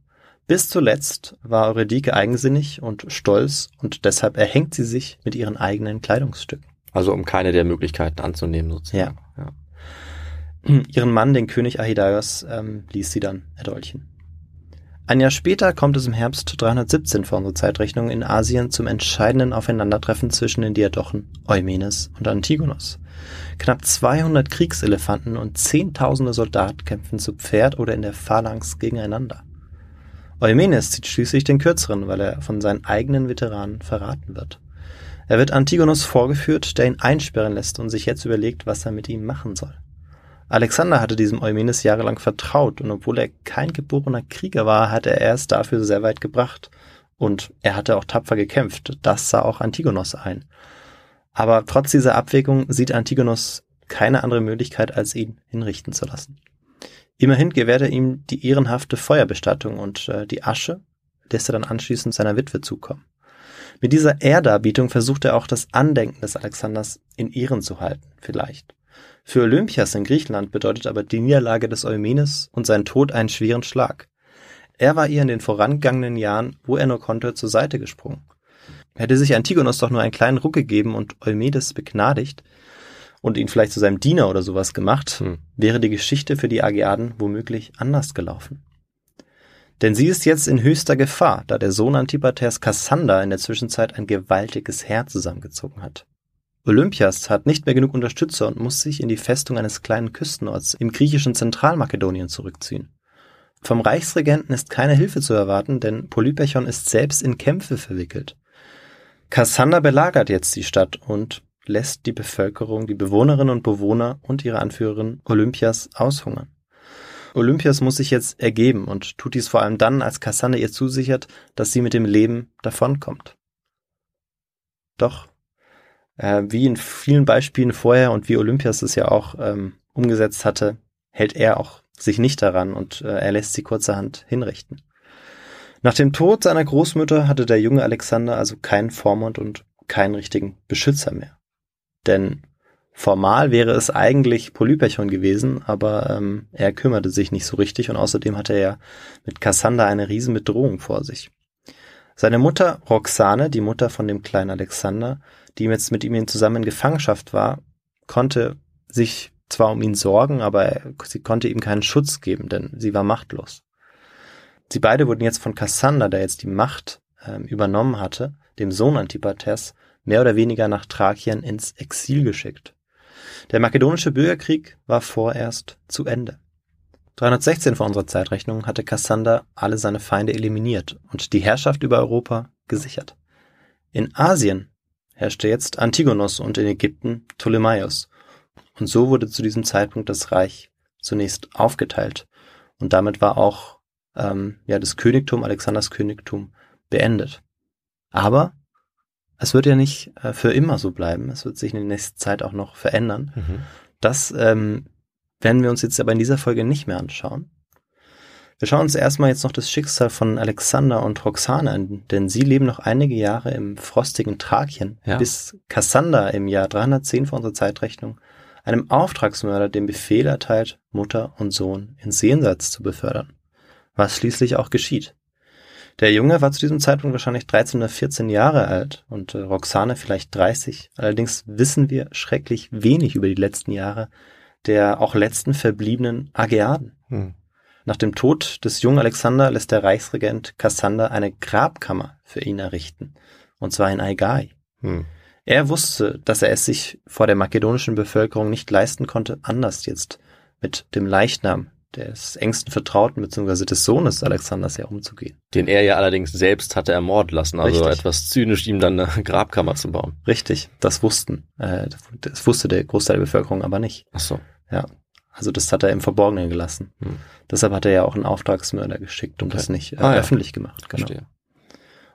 bis zuletzt war Eurydike eigensinnig und stolz und deshalb erhängt sie sich mit ihren eigenen Kleidungsstücken. Also um keine der Möglichkeiten anzunehmen sozusagen. Ja. Ihren Mann, den König Ahidaios, ähm, ließ sie dann erdolchen. Ein Jahr später kommt es im Herbst 317 vor unserer Zeitrechnung in Asien zum entscheidenden Aufeinandertreffen zwischen den Diadochen Eumenes und Antigonos. Knapp 200 Kriegselefanten und zehntausende Soldaten kämpfen zu Pferd oder in der Phalanx gegeneinander. Eumenes zieht schließlich den kürzeren, weil er von seinen eigenen Veteranen verraten wird. Er wird Antigonos vorgeführt, der ihn einsperren lässt und sich jetzt überlegt, was er mit ihm machen soll. Alexander hatte diesem Eumenes jahrelang vertraut und obwohl er kein geborener Krieger war, hatte er es dafür sehr weit gebracht. Und er hatte auch tapfer gekämpft. Das sah auch Antigonos ein. Aber trotz dieser Abwägung sieht Antigonos keine andere Möglichkeit, als ihn hinrichten zu lassen. Immerhin gewährt er ihm die ehrenhafte Feuerbestattung und äh, die Asche lässt er dann anschließend seiner Witwe zukommen. Mit dieser Ehrdarbietung versucht er auch das Andenken des Alexanders in Ehren zu halten, vielleicht. Für Olympias in Griechenland bedeutet aber die Niederlage des Eumenes und sein Tod einen schweren Schlag. Er war ihr in den vorangegangenen Jahren, wo er nur konnte, zur Seite gesprungen. Hätte sich Antigonos doch nur einen kleinen Ruck gegeben und Eumedes begnadigt und ihn vielleicht zu seinem Diener oder sowas gemacht, Hm. wäre die Geschichte für die Ageaden womöglich anders gelaufen. Denn sie ist jetzt in höchster Gefahr, da der Sohn Antipaters Kassander in der Zwischenzeit ein gewaltiges Heer zusammengezogen hat. Olympias hat nicht mehr genug Unterstützer und muss sich in die Festung eines kleinen Küstenorts im griechischen Zentralmakedonien zurückziehen. Vom Reichsregenten ist keine Hilfe zu erwarten, denn Polyperchon ist selbst in Kämpfe verwickelt. Kassander belagert jetzt die Stadt und lässt die Bevölkerung, die Bewohnerinnen und Bewohner und ihre Anführerin Olympias aushungern. Olympias muss sich jetzt ergeben und tut dies vor allem dann, als Kassander ihr zusichert, dass sie mit dem Leben davonkommt. Doch äh, wie in vielen Beispielen vorher und wie Olympias es ja auch ähm, umgesetzt hatte, hält er auch sich nicht daran und äh, er lässt sie kurzerhand hinrichten. Nach dem Tod seiner Großmutter hatte der junge Alexander also keinen Vormund und keinen richtigen Beschützer mehr. Denn formal wäre es eigentlich Polypechon gewesen, aber ähm, er kümmerte sich nicht so richtig und außerdem hatte er mit Kassander eine riesen Bedrohung vor sich. Seine Mutter Roxane, die Mutter von dem kleinen Alexander, die jetzt mit ihm zusammen in Gefangenschaft war, konnte sich zwar um ihn sorgen, aber sie konnte ihm keinen Schutz geben, denn sie war machtlos. Sie beide wurden jetzt von Kassander, der jetzt die Macht äh, übernommen hatte, dem Sohn Antipates, mehr oder weniger nach Thrakien ins Exil geschickt. Der makedonische Bürgerkrieg war vorerst zu Ende. 316 vor unserer Zeitrechnung hatte Kassander alle seine Feinde eliminiert und die Herrschaft über Europa gesichert. In Asien herrschte jetzt Antigonos und in Ägypten Ptolemaios. Und so wurde zu diesem Zeitpunkt das Reich zunächst aufgeteilt. Und damit war auch ähm, ja das Königtum, Alexanders Königtum, beendet. Aber es wird ja nicht äh, für immer so bleiben. Es wird sich in der nächsten Zeit auch noch verändern. Mhm. Das ähm, werden wir uns jetzt aber in dieser Folge nicht mehr anschauen. Wir schauen uns erstmal jetzt noch das Schicksal von Alexander und Roxane an, denn sie leben noch einige Jahre im frostigen Thrakien, ja. bis Kassander im Jahr 310 vor unserer Zeitrechnung einem Auftragsmörder den Befehl erteilt, Mutter und Sohn ins Jenseits zu befördern was schließlich auch geschieht. Der Junge war zu diesem Zeitpunkt wahrscheinlich 13 oder 14 Jahre alt und äh, Roxane vielleicht 30. Allerdings wissen wir schrecklich wenig über die letzten Jahre der auch letzten verbliebenen Ageaden. Hm. Nach dem Tod des jungen Alexander lässt der Reichsregent Kassander eine Grabkammer für ihn errichten, und zwar in Aigai. Hm. Er wusste, dass er es sich vor der makedonischen Bevölkerung nicht leisten konnte, anders jetzt mit dem Leichnam des engsten Vertrauten bzw. des Sohnes Alexanders ja umzugehen. Den er ja allerdings selbst hatte ermorden lassen, also Richtig. etwas zynisch, ihm dann eine Grabkammer zu bauen. Richtig, das wussten, äh, das wusste der Großteil der Bevölkerung aber nicht. Ach so. Ja, also das hat er im Verborgenen gelassen. Hm. Deshalb hat er ja auch einen Auftragsmörder geschickt und okay. das nicht äh, ah, ja. öffentlich gemacht. Genau. Verstehe.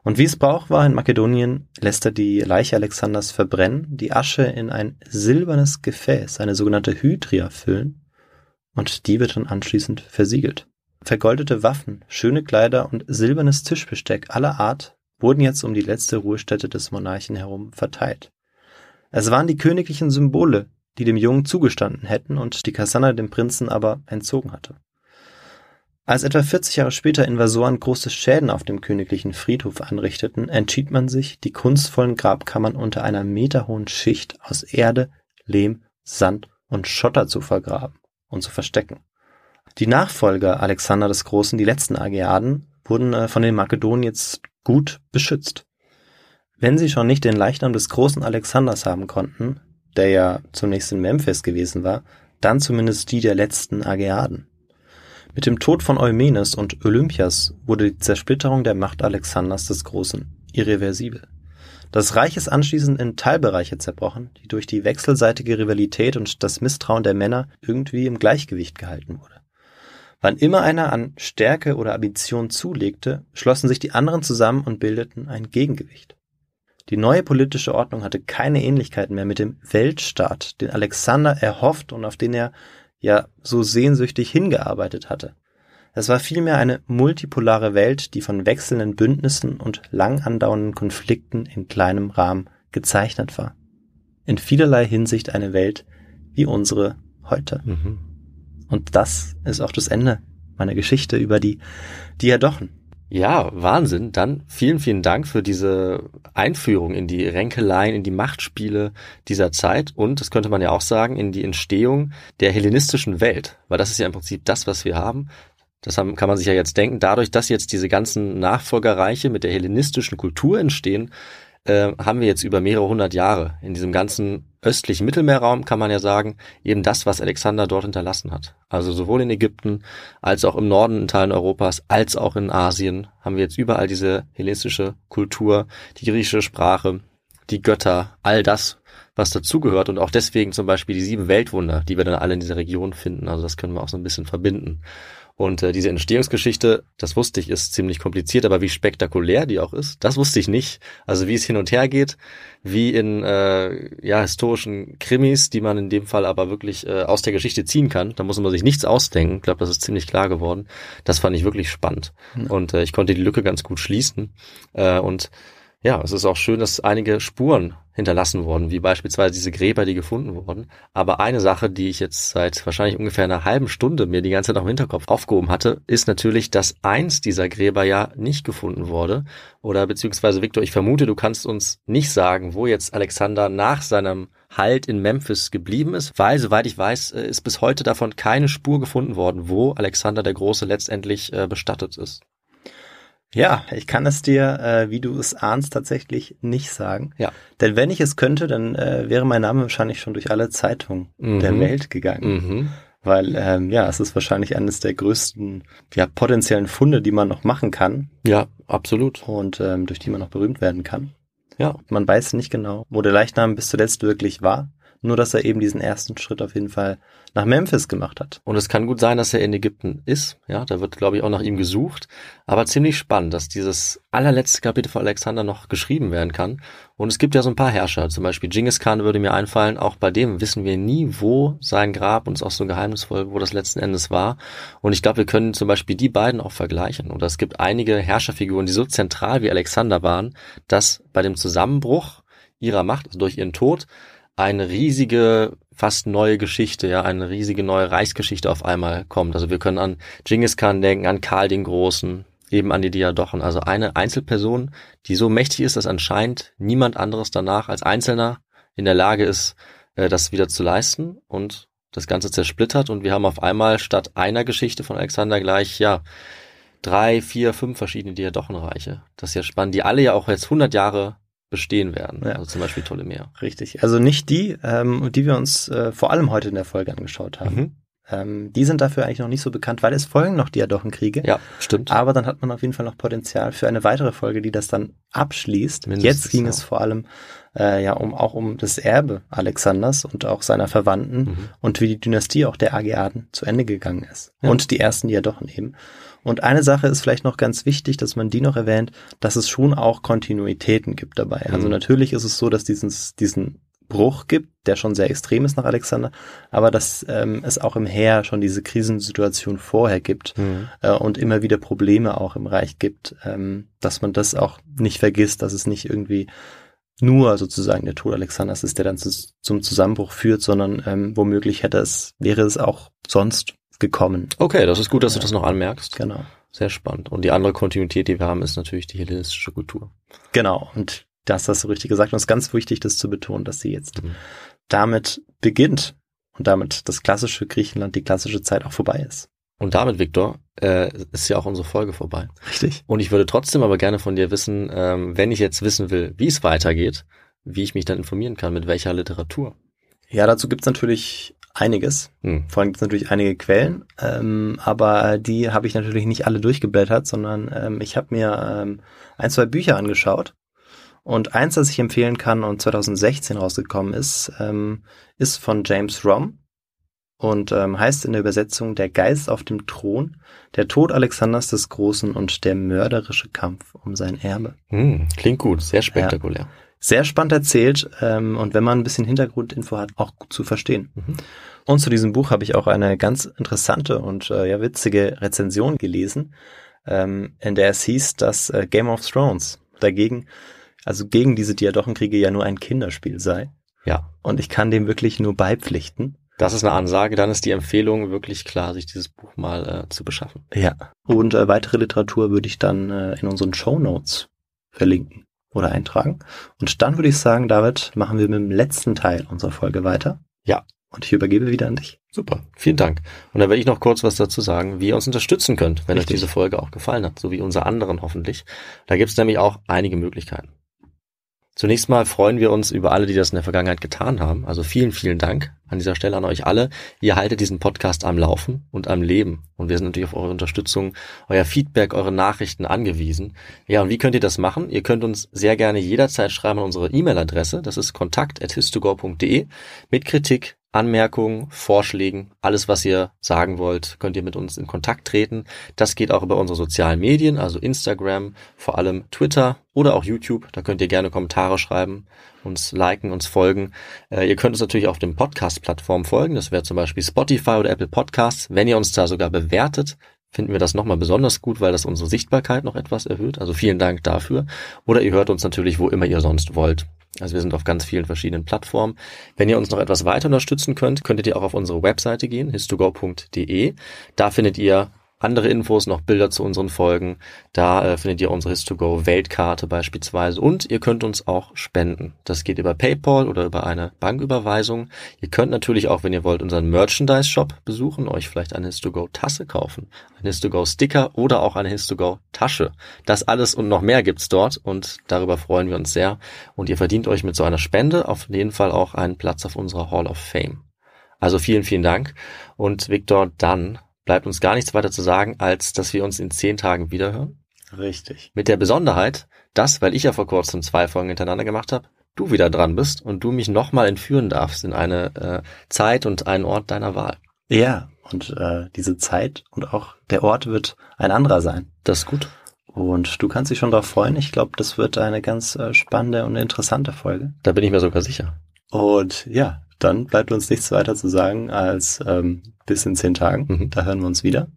Und wie es Brauch war in Makedonien, lässt er die Leiche Alexanders verbrennen, die Asche in ein silbernes Gefäß, eine sogenannte Hydria, füllen und die wird dann anschließend versiegelt. Vergoldete Waffen, schöne Kleider und silbernes Tischbesteck aller Art wurden jetzt um die letzte Ruhestätte des Monarchen herum verteilt. Es waren die königlichen Symbole, die dem Jungen zugestanden hätten und die Kassander dem Prinzen aber entzogen hatte. Als etwa 40 Jahre später Invasoren große Schäden auf dem königlichen Friedhof anrichteten, entschied man sich, die kunstvollen Grabkammern unter einer meterhohen Schicht aus Erde, Lehm, Sand und Schotter zu vergraben und zu verstecken. Die Nachfolger Alexander des Großen, die letzten Ageaden, wurden äh, von den Makedonen jetzt gut beschützt. Wenn sie schon nicht den Leichnam des großen Alexanders haben konnten, der ja zunächst in Memphis gewesen war, dann zumindest die der letzten Ageaden. Mit dem Tod von Eumenes und Olympias wurde die Zersplitterung der Macht Alexanders des Großen irreversibel. Das Reich ist anschließend in Teilbereiche zerbrochen, die durch die wechselseitige Rivalität und das Misstrauen der Männer irgendwie im Gleichgewicht gehalten wurde. Wann immer einer an Stärke oder Ambition zulegte, schlossen sich die anderen zusammen und bildeten ein Gegengewicht. Die neue politische Ordnung hatte keine Ähnlichkeiten mehr mit dem Weltstaat, den Alexander erhofft und auf den er ja so sehnsüchtig hingearbeitet hatte. Es war vielmehr eine multipolare Welt, die von wechselnden Bündnissen und lang andauernden Konflikten in kleinem Rahmen gezeichnet war. In vielerlei Hinsicht eine Welt wie unsere heute. Mhm. Und das ist auch das Ende meiner Geschichte über die Diadochen. Ja, Wahnsinn. Dann vielen, vielen Dank für diese Einführung in die Ränkeleien, in die Machtspiele dieser Zeit und, das könnte man ja auch sagen, in die Entstehung der hellenistischen Welt. Weil das ist ja im Prinzip das, was wir haben. Das haben, kann man sich ja jetzt denken, dadurch, dass jetzt diese ganzen Nachfolgerreiche mit der hellenistischen Kultur entstehen, äh, haben wir jetzt über mehrere hundert Jahre in diesem ganzen östlichen Mittelmeerraum, kann man ja sagen, eben das, was Alexander dort hinterlassen hat. Also sowohl in Ägypten als auch im Norden in Teilen Europas, als auch in Asien haben wir jetzt überall diese hellenistische Kultur, die griechische Sprache, die Götter, all das, was dazugehört und auch deswegen zum Beispiel die sieben Weltwunder, die wir dann alle in dieser Region finden. Also das können wir auch so ein bisschen verbinden. Und äh, diese Entstehungsgeschichte, das wusste ich, ist ziemlich kompliziert, aber wie spektakulär die auch ist, das wusste ich nicht. Also wie es hin und her geht, wie in äh, ja historischen Krimis, die man in dem Fall aber wirklich äh, aus der Geschichte ziehen kann. Da muss man sich nichts ausdenken. Ich glaube, das ist ziemlich klar geworden. Das fand ich wirklich spannend. Mhm. Und äh, ich konnte die Lücke ganz gut schließen. Äh, und ja, es ist auch schön, dass einige Spuren hinterlassen wurden, wie beispielsweise diese Gräber, die gefunden wurden. Aber eine Sache, die ich jetzt seit wahrscheinlich ungefähr einer halben Stunde mir die ganze Zeit noch im Hinterkopf aufgehoben hatte, ist natürlich, dass eins dieser Gräber ja nicht gefunden wurde. Oder beziehungsweise, Victor, ich vermute, du kannst uns nicht sagen, wo jetzt Alexander nach seinem Halt in Memphis geblieben ist, weil, soweit ich weiß, äh, ist bis heute davon keine Spur gefunden worden, wo Alexander der Große letztendlich äh, bestattet ist. Ja, ich kann es dir, äh, wie du es ahnst, tatsächlich nicht sagen. Ja. Denn wenn ich es könnte, dann äh, wäre mein Name wahrscheinlich schon durch alle Zeitungen mhm. der Welt gegangen. Mhm. Weil, ähm, ja, es ist wahrscheinlich eines der größten, ja, potenziellen Funde, die man noch machen kann. Ja, absolut. Und ähm, durch die man noch berühmt werden kann. Ja. Man weiß nicht genau, wo der Leichnam bis zuletzt wirklich war. Nur, dass er eben diesen ersten Schritt auf jeden Fall nach Memphis gemacht hat. Und es kann gut sein, dass er in Ägypten ist. Ja, da wird, glaube ich, auch nach ihm gesucht. Aber ziemlich spannend, dass dieses allerletzte Kapitel von Alexander noch geschrieben werden kann. Und es gibt ja so ein paar Herrscher, zum Beispiel Genghis Khan würde mir einfallen. Auch bei dem wissen wir nie, wo sein Grab, und es auch so geheimnisvoll, wo das letzten Endes war. Und ich glaube, wir können zum Beispiel die beiden auch vergleichen. Und es gibt einige Herrscherfiguren, die so zentral wie Alexander waren, dass bei dem Zusammenbruch ihrer Macht, also durch ihren Tod, eine riesige, fast neue Geschichte, ja, eine riesige neue Reichsgeschichte auf einmal kommt. Also wir können an Genghis Khan denken, an Karl den Großen, eben an die Diadochen. Also eine Einzelperson, die so mächtig ist, dass anscheinend niemand anderes danach als Einzelner in der Lage ist, äh, das wieder zu leisten und das Ganze zersplittert und wir haben auf einmal statt einer Geschichte von Alexander gleich, ja, drei, vier, fünf verschiedene Diadochenreiche. Das ist ja spannend, die alle ja auch jetzt 100 Jahre bestehen werden. Ja. Also zum Beispiel Ptolemäer. Richtig. Also nicht die, ähm, die wir uns äh, vor allem heute in der Folge angeschaut haben. Mhm. Ähm, die sind dafür eigentlich noch nicht so bekannt, weil es folgen noch Diadochenkriege. Ja, stimmt. Aber dann hat man auf jeden Fall noch Potenzial für eine weitere Folge, die das dann abschließt. Mindestens, Jetzt ging ja. es vor allem äh, ja um auch um das Erbe Alexanders und auch seiner Verwandten mhm. und wie die Dynastie auch der Ageaden zu Ende gegangen ist. Ja. Und die ersten Diadochen eben. Und eine Sache ist vielleicht noch ganz wichtig, dass man die noch erwähnt, dass es schon auch Kontinuitäten gibt dabei. Also mhm. Also natürlich ist es so, dass dieses, diesen Bruch gibt, der schon sehr extrem ist nach Alexander, aber dass ähm, es auch im Heer schon diese Krisensituation vorher gibt mhm. äh, und immer wieder Probleme auch im Reich gibt, ähm, dass man das auch nicht vergisst, dass es nicht irgendwie nur sozusagen der Tod Alexanders ist, der dann zu, zum Zusammenbruch führt, sondern ähm, womöglich hätte es, wäre es auch sonst gekommen. Okay, das ist gut, dass du das noch anmerkst. Genau. Sehr spannend. Und die andere Kontinuität, die wir haben, ist natürlich die hellenistische Kultur. Genau. Und das hast du richtig gesagt. Und es ist ganz wichtig, das zu betonen, dass sie jetzt mhm. damit beginnt und damit das klassische Griechenland, die klassische Zeit auch vorbei ist. Und damit, Viktor, äh, ist ja auch unsere Folge vorbei. Richtig. Und ich würde trotzdem aber gerne von dir wissen, ähm, wenn ich jetzt wissen will, wie es weitergeht, wie ich mich dann informieren kann, mit welcher Literatur. Ja, dazu gibt's natürlich einiges. Hm. Vor allem gibt es natürlich einige Quellen, ähm, aber die habe ich natürlich nicht alle durchgeblättert, sondern ähm, ich habe mir ähm, ein, zwei Bücher angeschaut. Und eins, das ich empfehlen kann und 2016 rausgekommen ist, ähm, ist von James Rom und ähm, heißt in der Übersetzung Der Geist auf dem Thron, der Tod Alexanders des Großen und der mörderische Kampf um sein Erbe. Hm, klingt gut, sehr spektakulär. Ja sehr spannend erzählt ähm, und wenn man ein bisschen Hintergrundinfo hat, auch gut zu verstehen. Mhm. Und zu diesem Buch habe ich auch eine ganz interessante und äh, ja witzige Rezension gelesen, ähm, in der es hieß, dass äh, Game of Thrones dagegen, also gegen diese Diadochenkriege ja nur ein Kinderspiel sei. Ja. Und ich kann dem wirklich nur beipflichten. Das ist eine Ansage, dann ist die Empfehlung wirklich klar, sich dieses Buch mal äh, zu beschaffen. Ja. Und äh, weitere Literatur würde ich dann äh, in unseren Show Notes verlinken oder eintragen. Und dann würde ich sagen, David, machen wir mit dem letzten Teil unserer Folge weiter. Ja. Und ich übergebe wieder an dich. Super, vielen Dank. Und dann werde ich noch kurz was dazu sagen, wie ihr uns unterstützen könnt, wenn Richtig. euch diese Folge auch gefallen hat, so wie unsere anderen hoffentlich. Da gibt es nämlich auch einige Möglichkeiten. Zunächst mal freuen wir uns über alle, die das in der Vergangenheit getan haben. Also vielen, vielen Dank. An dieser Stelle an euch alle. Ihr haltet diesen Podcast am Laufen und am Leben. Und wir sind natürlich auf eure Unterstützung, euer Feedback, eure Nachrichten angewiesen. Ja, und wie könnt ihr das machen? Ihr könnt uns sehr gerne jederzeit schreiben an unsere E-Mail-Adresse. Das ist kontakt.histogor.de mit Kritik, Anmerkungen, Vorschlägen, alles, was ihr sagen wollt, könnt ihr mit uns in Kontakt treten. Das geht auch über unsere sozialen Medien, also Instagram, vor allem Twitter oder auch YouTube. Da könnt ihr gerne Kommentare schreiben, uns liken, uns folgen. Äh, ihr könnt uns natürlich auf den Podcast-Plattformen folgen. Das wäre zum Beispiel Spotify oder Apple Podcasts. Wenn ihr uns da sogar bewertet, finden wir das nochmal besonders gut, weil das unsere Sichtbarkeit noch etwas erhöht. Also vielen Dank dafür. Oder ihr hört uns natürlich, wo immer ihr sonst wollt. Also wir sind auf ganz vielen verschiedenen Plattformen. Wenn ihr uns noch etwas weiter unterstützen könnt, könntet ihr auch auf unsere Webseite gehen, histogo.de. Da findet ihr andere Infos, noch Bilder zu unseren Folgen. Da äh, findet ihr unsere His2Go Weltkarte beispielsweise und ihr könnt uns auch spenden. Das geht über PayPal oder über eine Banküberweisung. Ihr könnt natürlich auch, wenn ihr wollt, unseren Merchandise Shop besuchen, euch vielleicht eine His2Go Tasse kaufen, eine His2Go Sticker oder auch eine His2Go Tasche. Das alles und noch mehr gibt's dort und darüber freuen wir uns sehr. Und ihr verdient euch mit so einer Spende auf jeden Fall auch einen Platz auf unserer Hall of Fame. Also vielen, vielen Dank. Und Victor, dann bleibt uns gar nichts weiter zu sagen, als dass wir uns in zehn Tagen wiederhören. Richtig. Mit der Besonderheit, dass, weil ich ja vor kurzem zwei Folgen hintereinander gemacht habe, du wieder dran bist und du mich nochmal entführen darfst in eine äh, Zeit und einen Ort deiner Wahl. Ja, und äh, diese Zeit und auch der Ort wird ein anderer sein. Das ist gut. Und du kannst dich schon darauf freuen. Ich glaube, das wird eine ganz äh, spannende und interessante Folge. Da bin ich mir sogar sicher. Und ja, dann bleibt uns nichts weiter zu sagen als ähm, bis in zehn Tagen. Mhm. Da hören wir uns wieder.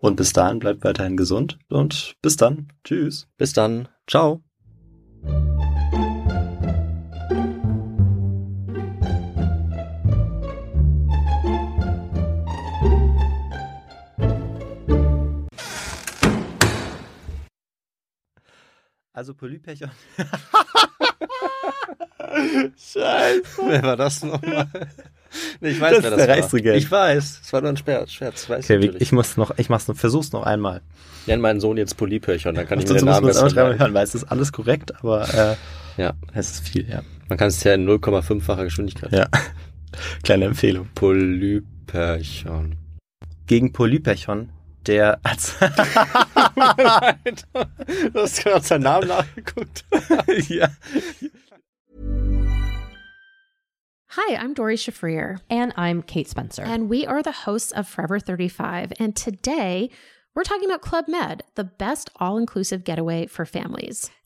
Und bis dahin bleibt weiterhin gesund und bis dann. Tschüss. Bis dann. Ciao. Also Polypechon. Scheiße. Wer war das nochmal? Nee, ich weiß, Das wer ist das der war. Reichsregent. Ich weiß. Es war nur ein Scherz. Scherz. Weiß Okay, ich muss noch, ich mach's noch, versuch's noch einmal. Nenn meinen Sohn jetzt Polypöchern, dann kann ich mir den Namen besser hören, weil es ist alles korrekt, aber äh, Ja, es ist viel, ja. man kann es ja in 0,5-facher Geschwindigkeit. Ja. Kleine Empfehlung. Polypöchern. Gegen Polypechon, der als du hast gerade seinen Namen nachgeguckt. ja. Hi, I'm Dory Shafrir, And I'm Kate Spencer. and we are the hosts of Forever 35. And today we're talking about Club Med, the best all inclusive getaway for families.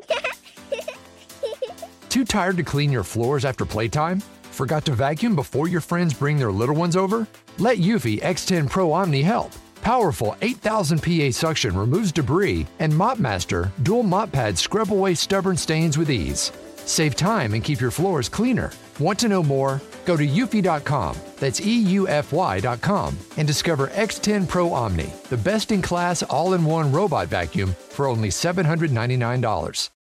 Too tired to clean your floors after playtime? Forgot to vacuum before your friends bring their little ones over? Let Eufy X10 Pro Omni help. Powerful 8000 PA suction removes debris, and MopMaster dual mop pads scrub away stubborn stains with ease. Save time and keep your floors cleaner. Want to know more? Go to eufy.com, that's EUFY.com, and discover X10 Pro Omni, the best in class all in one robot vacuum for only $799.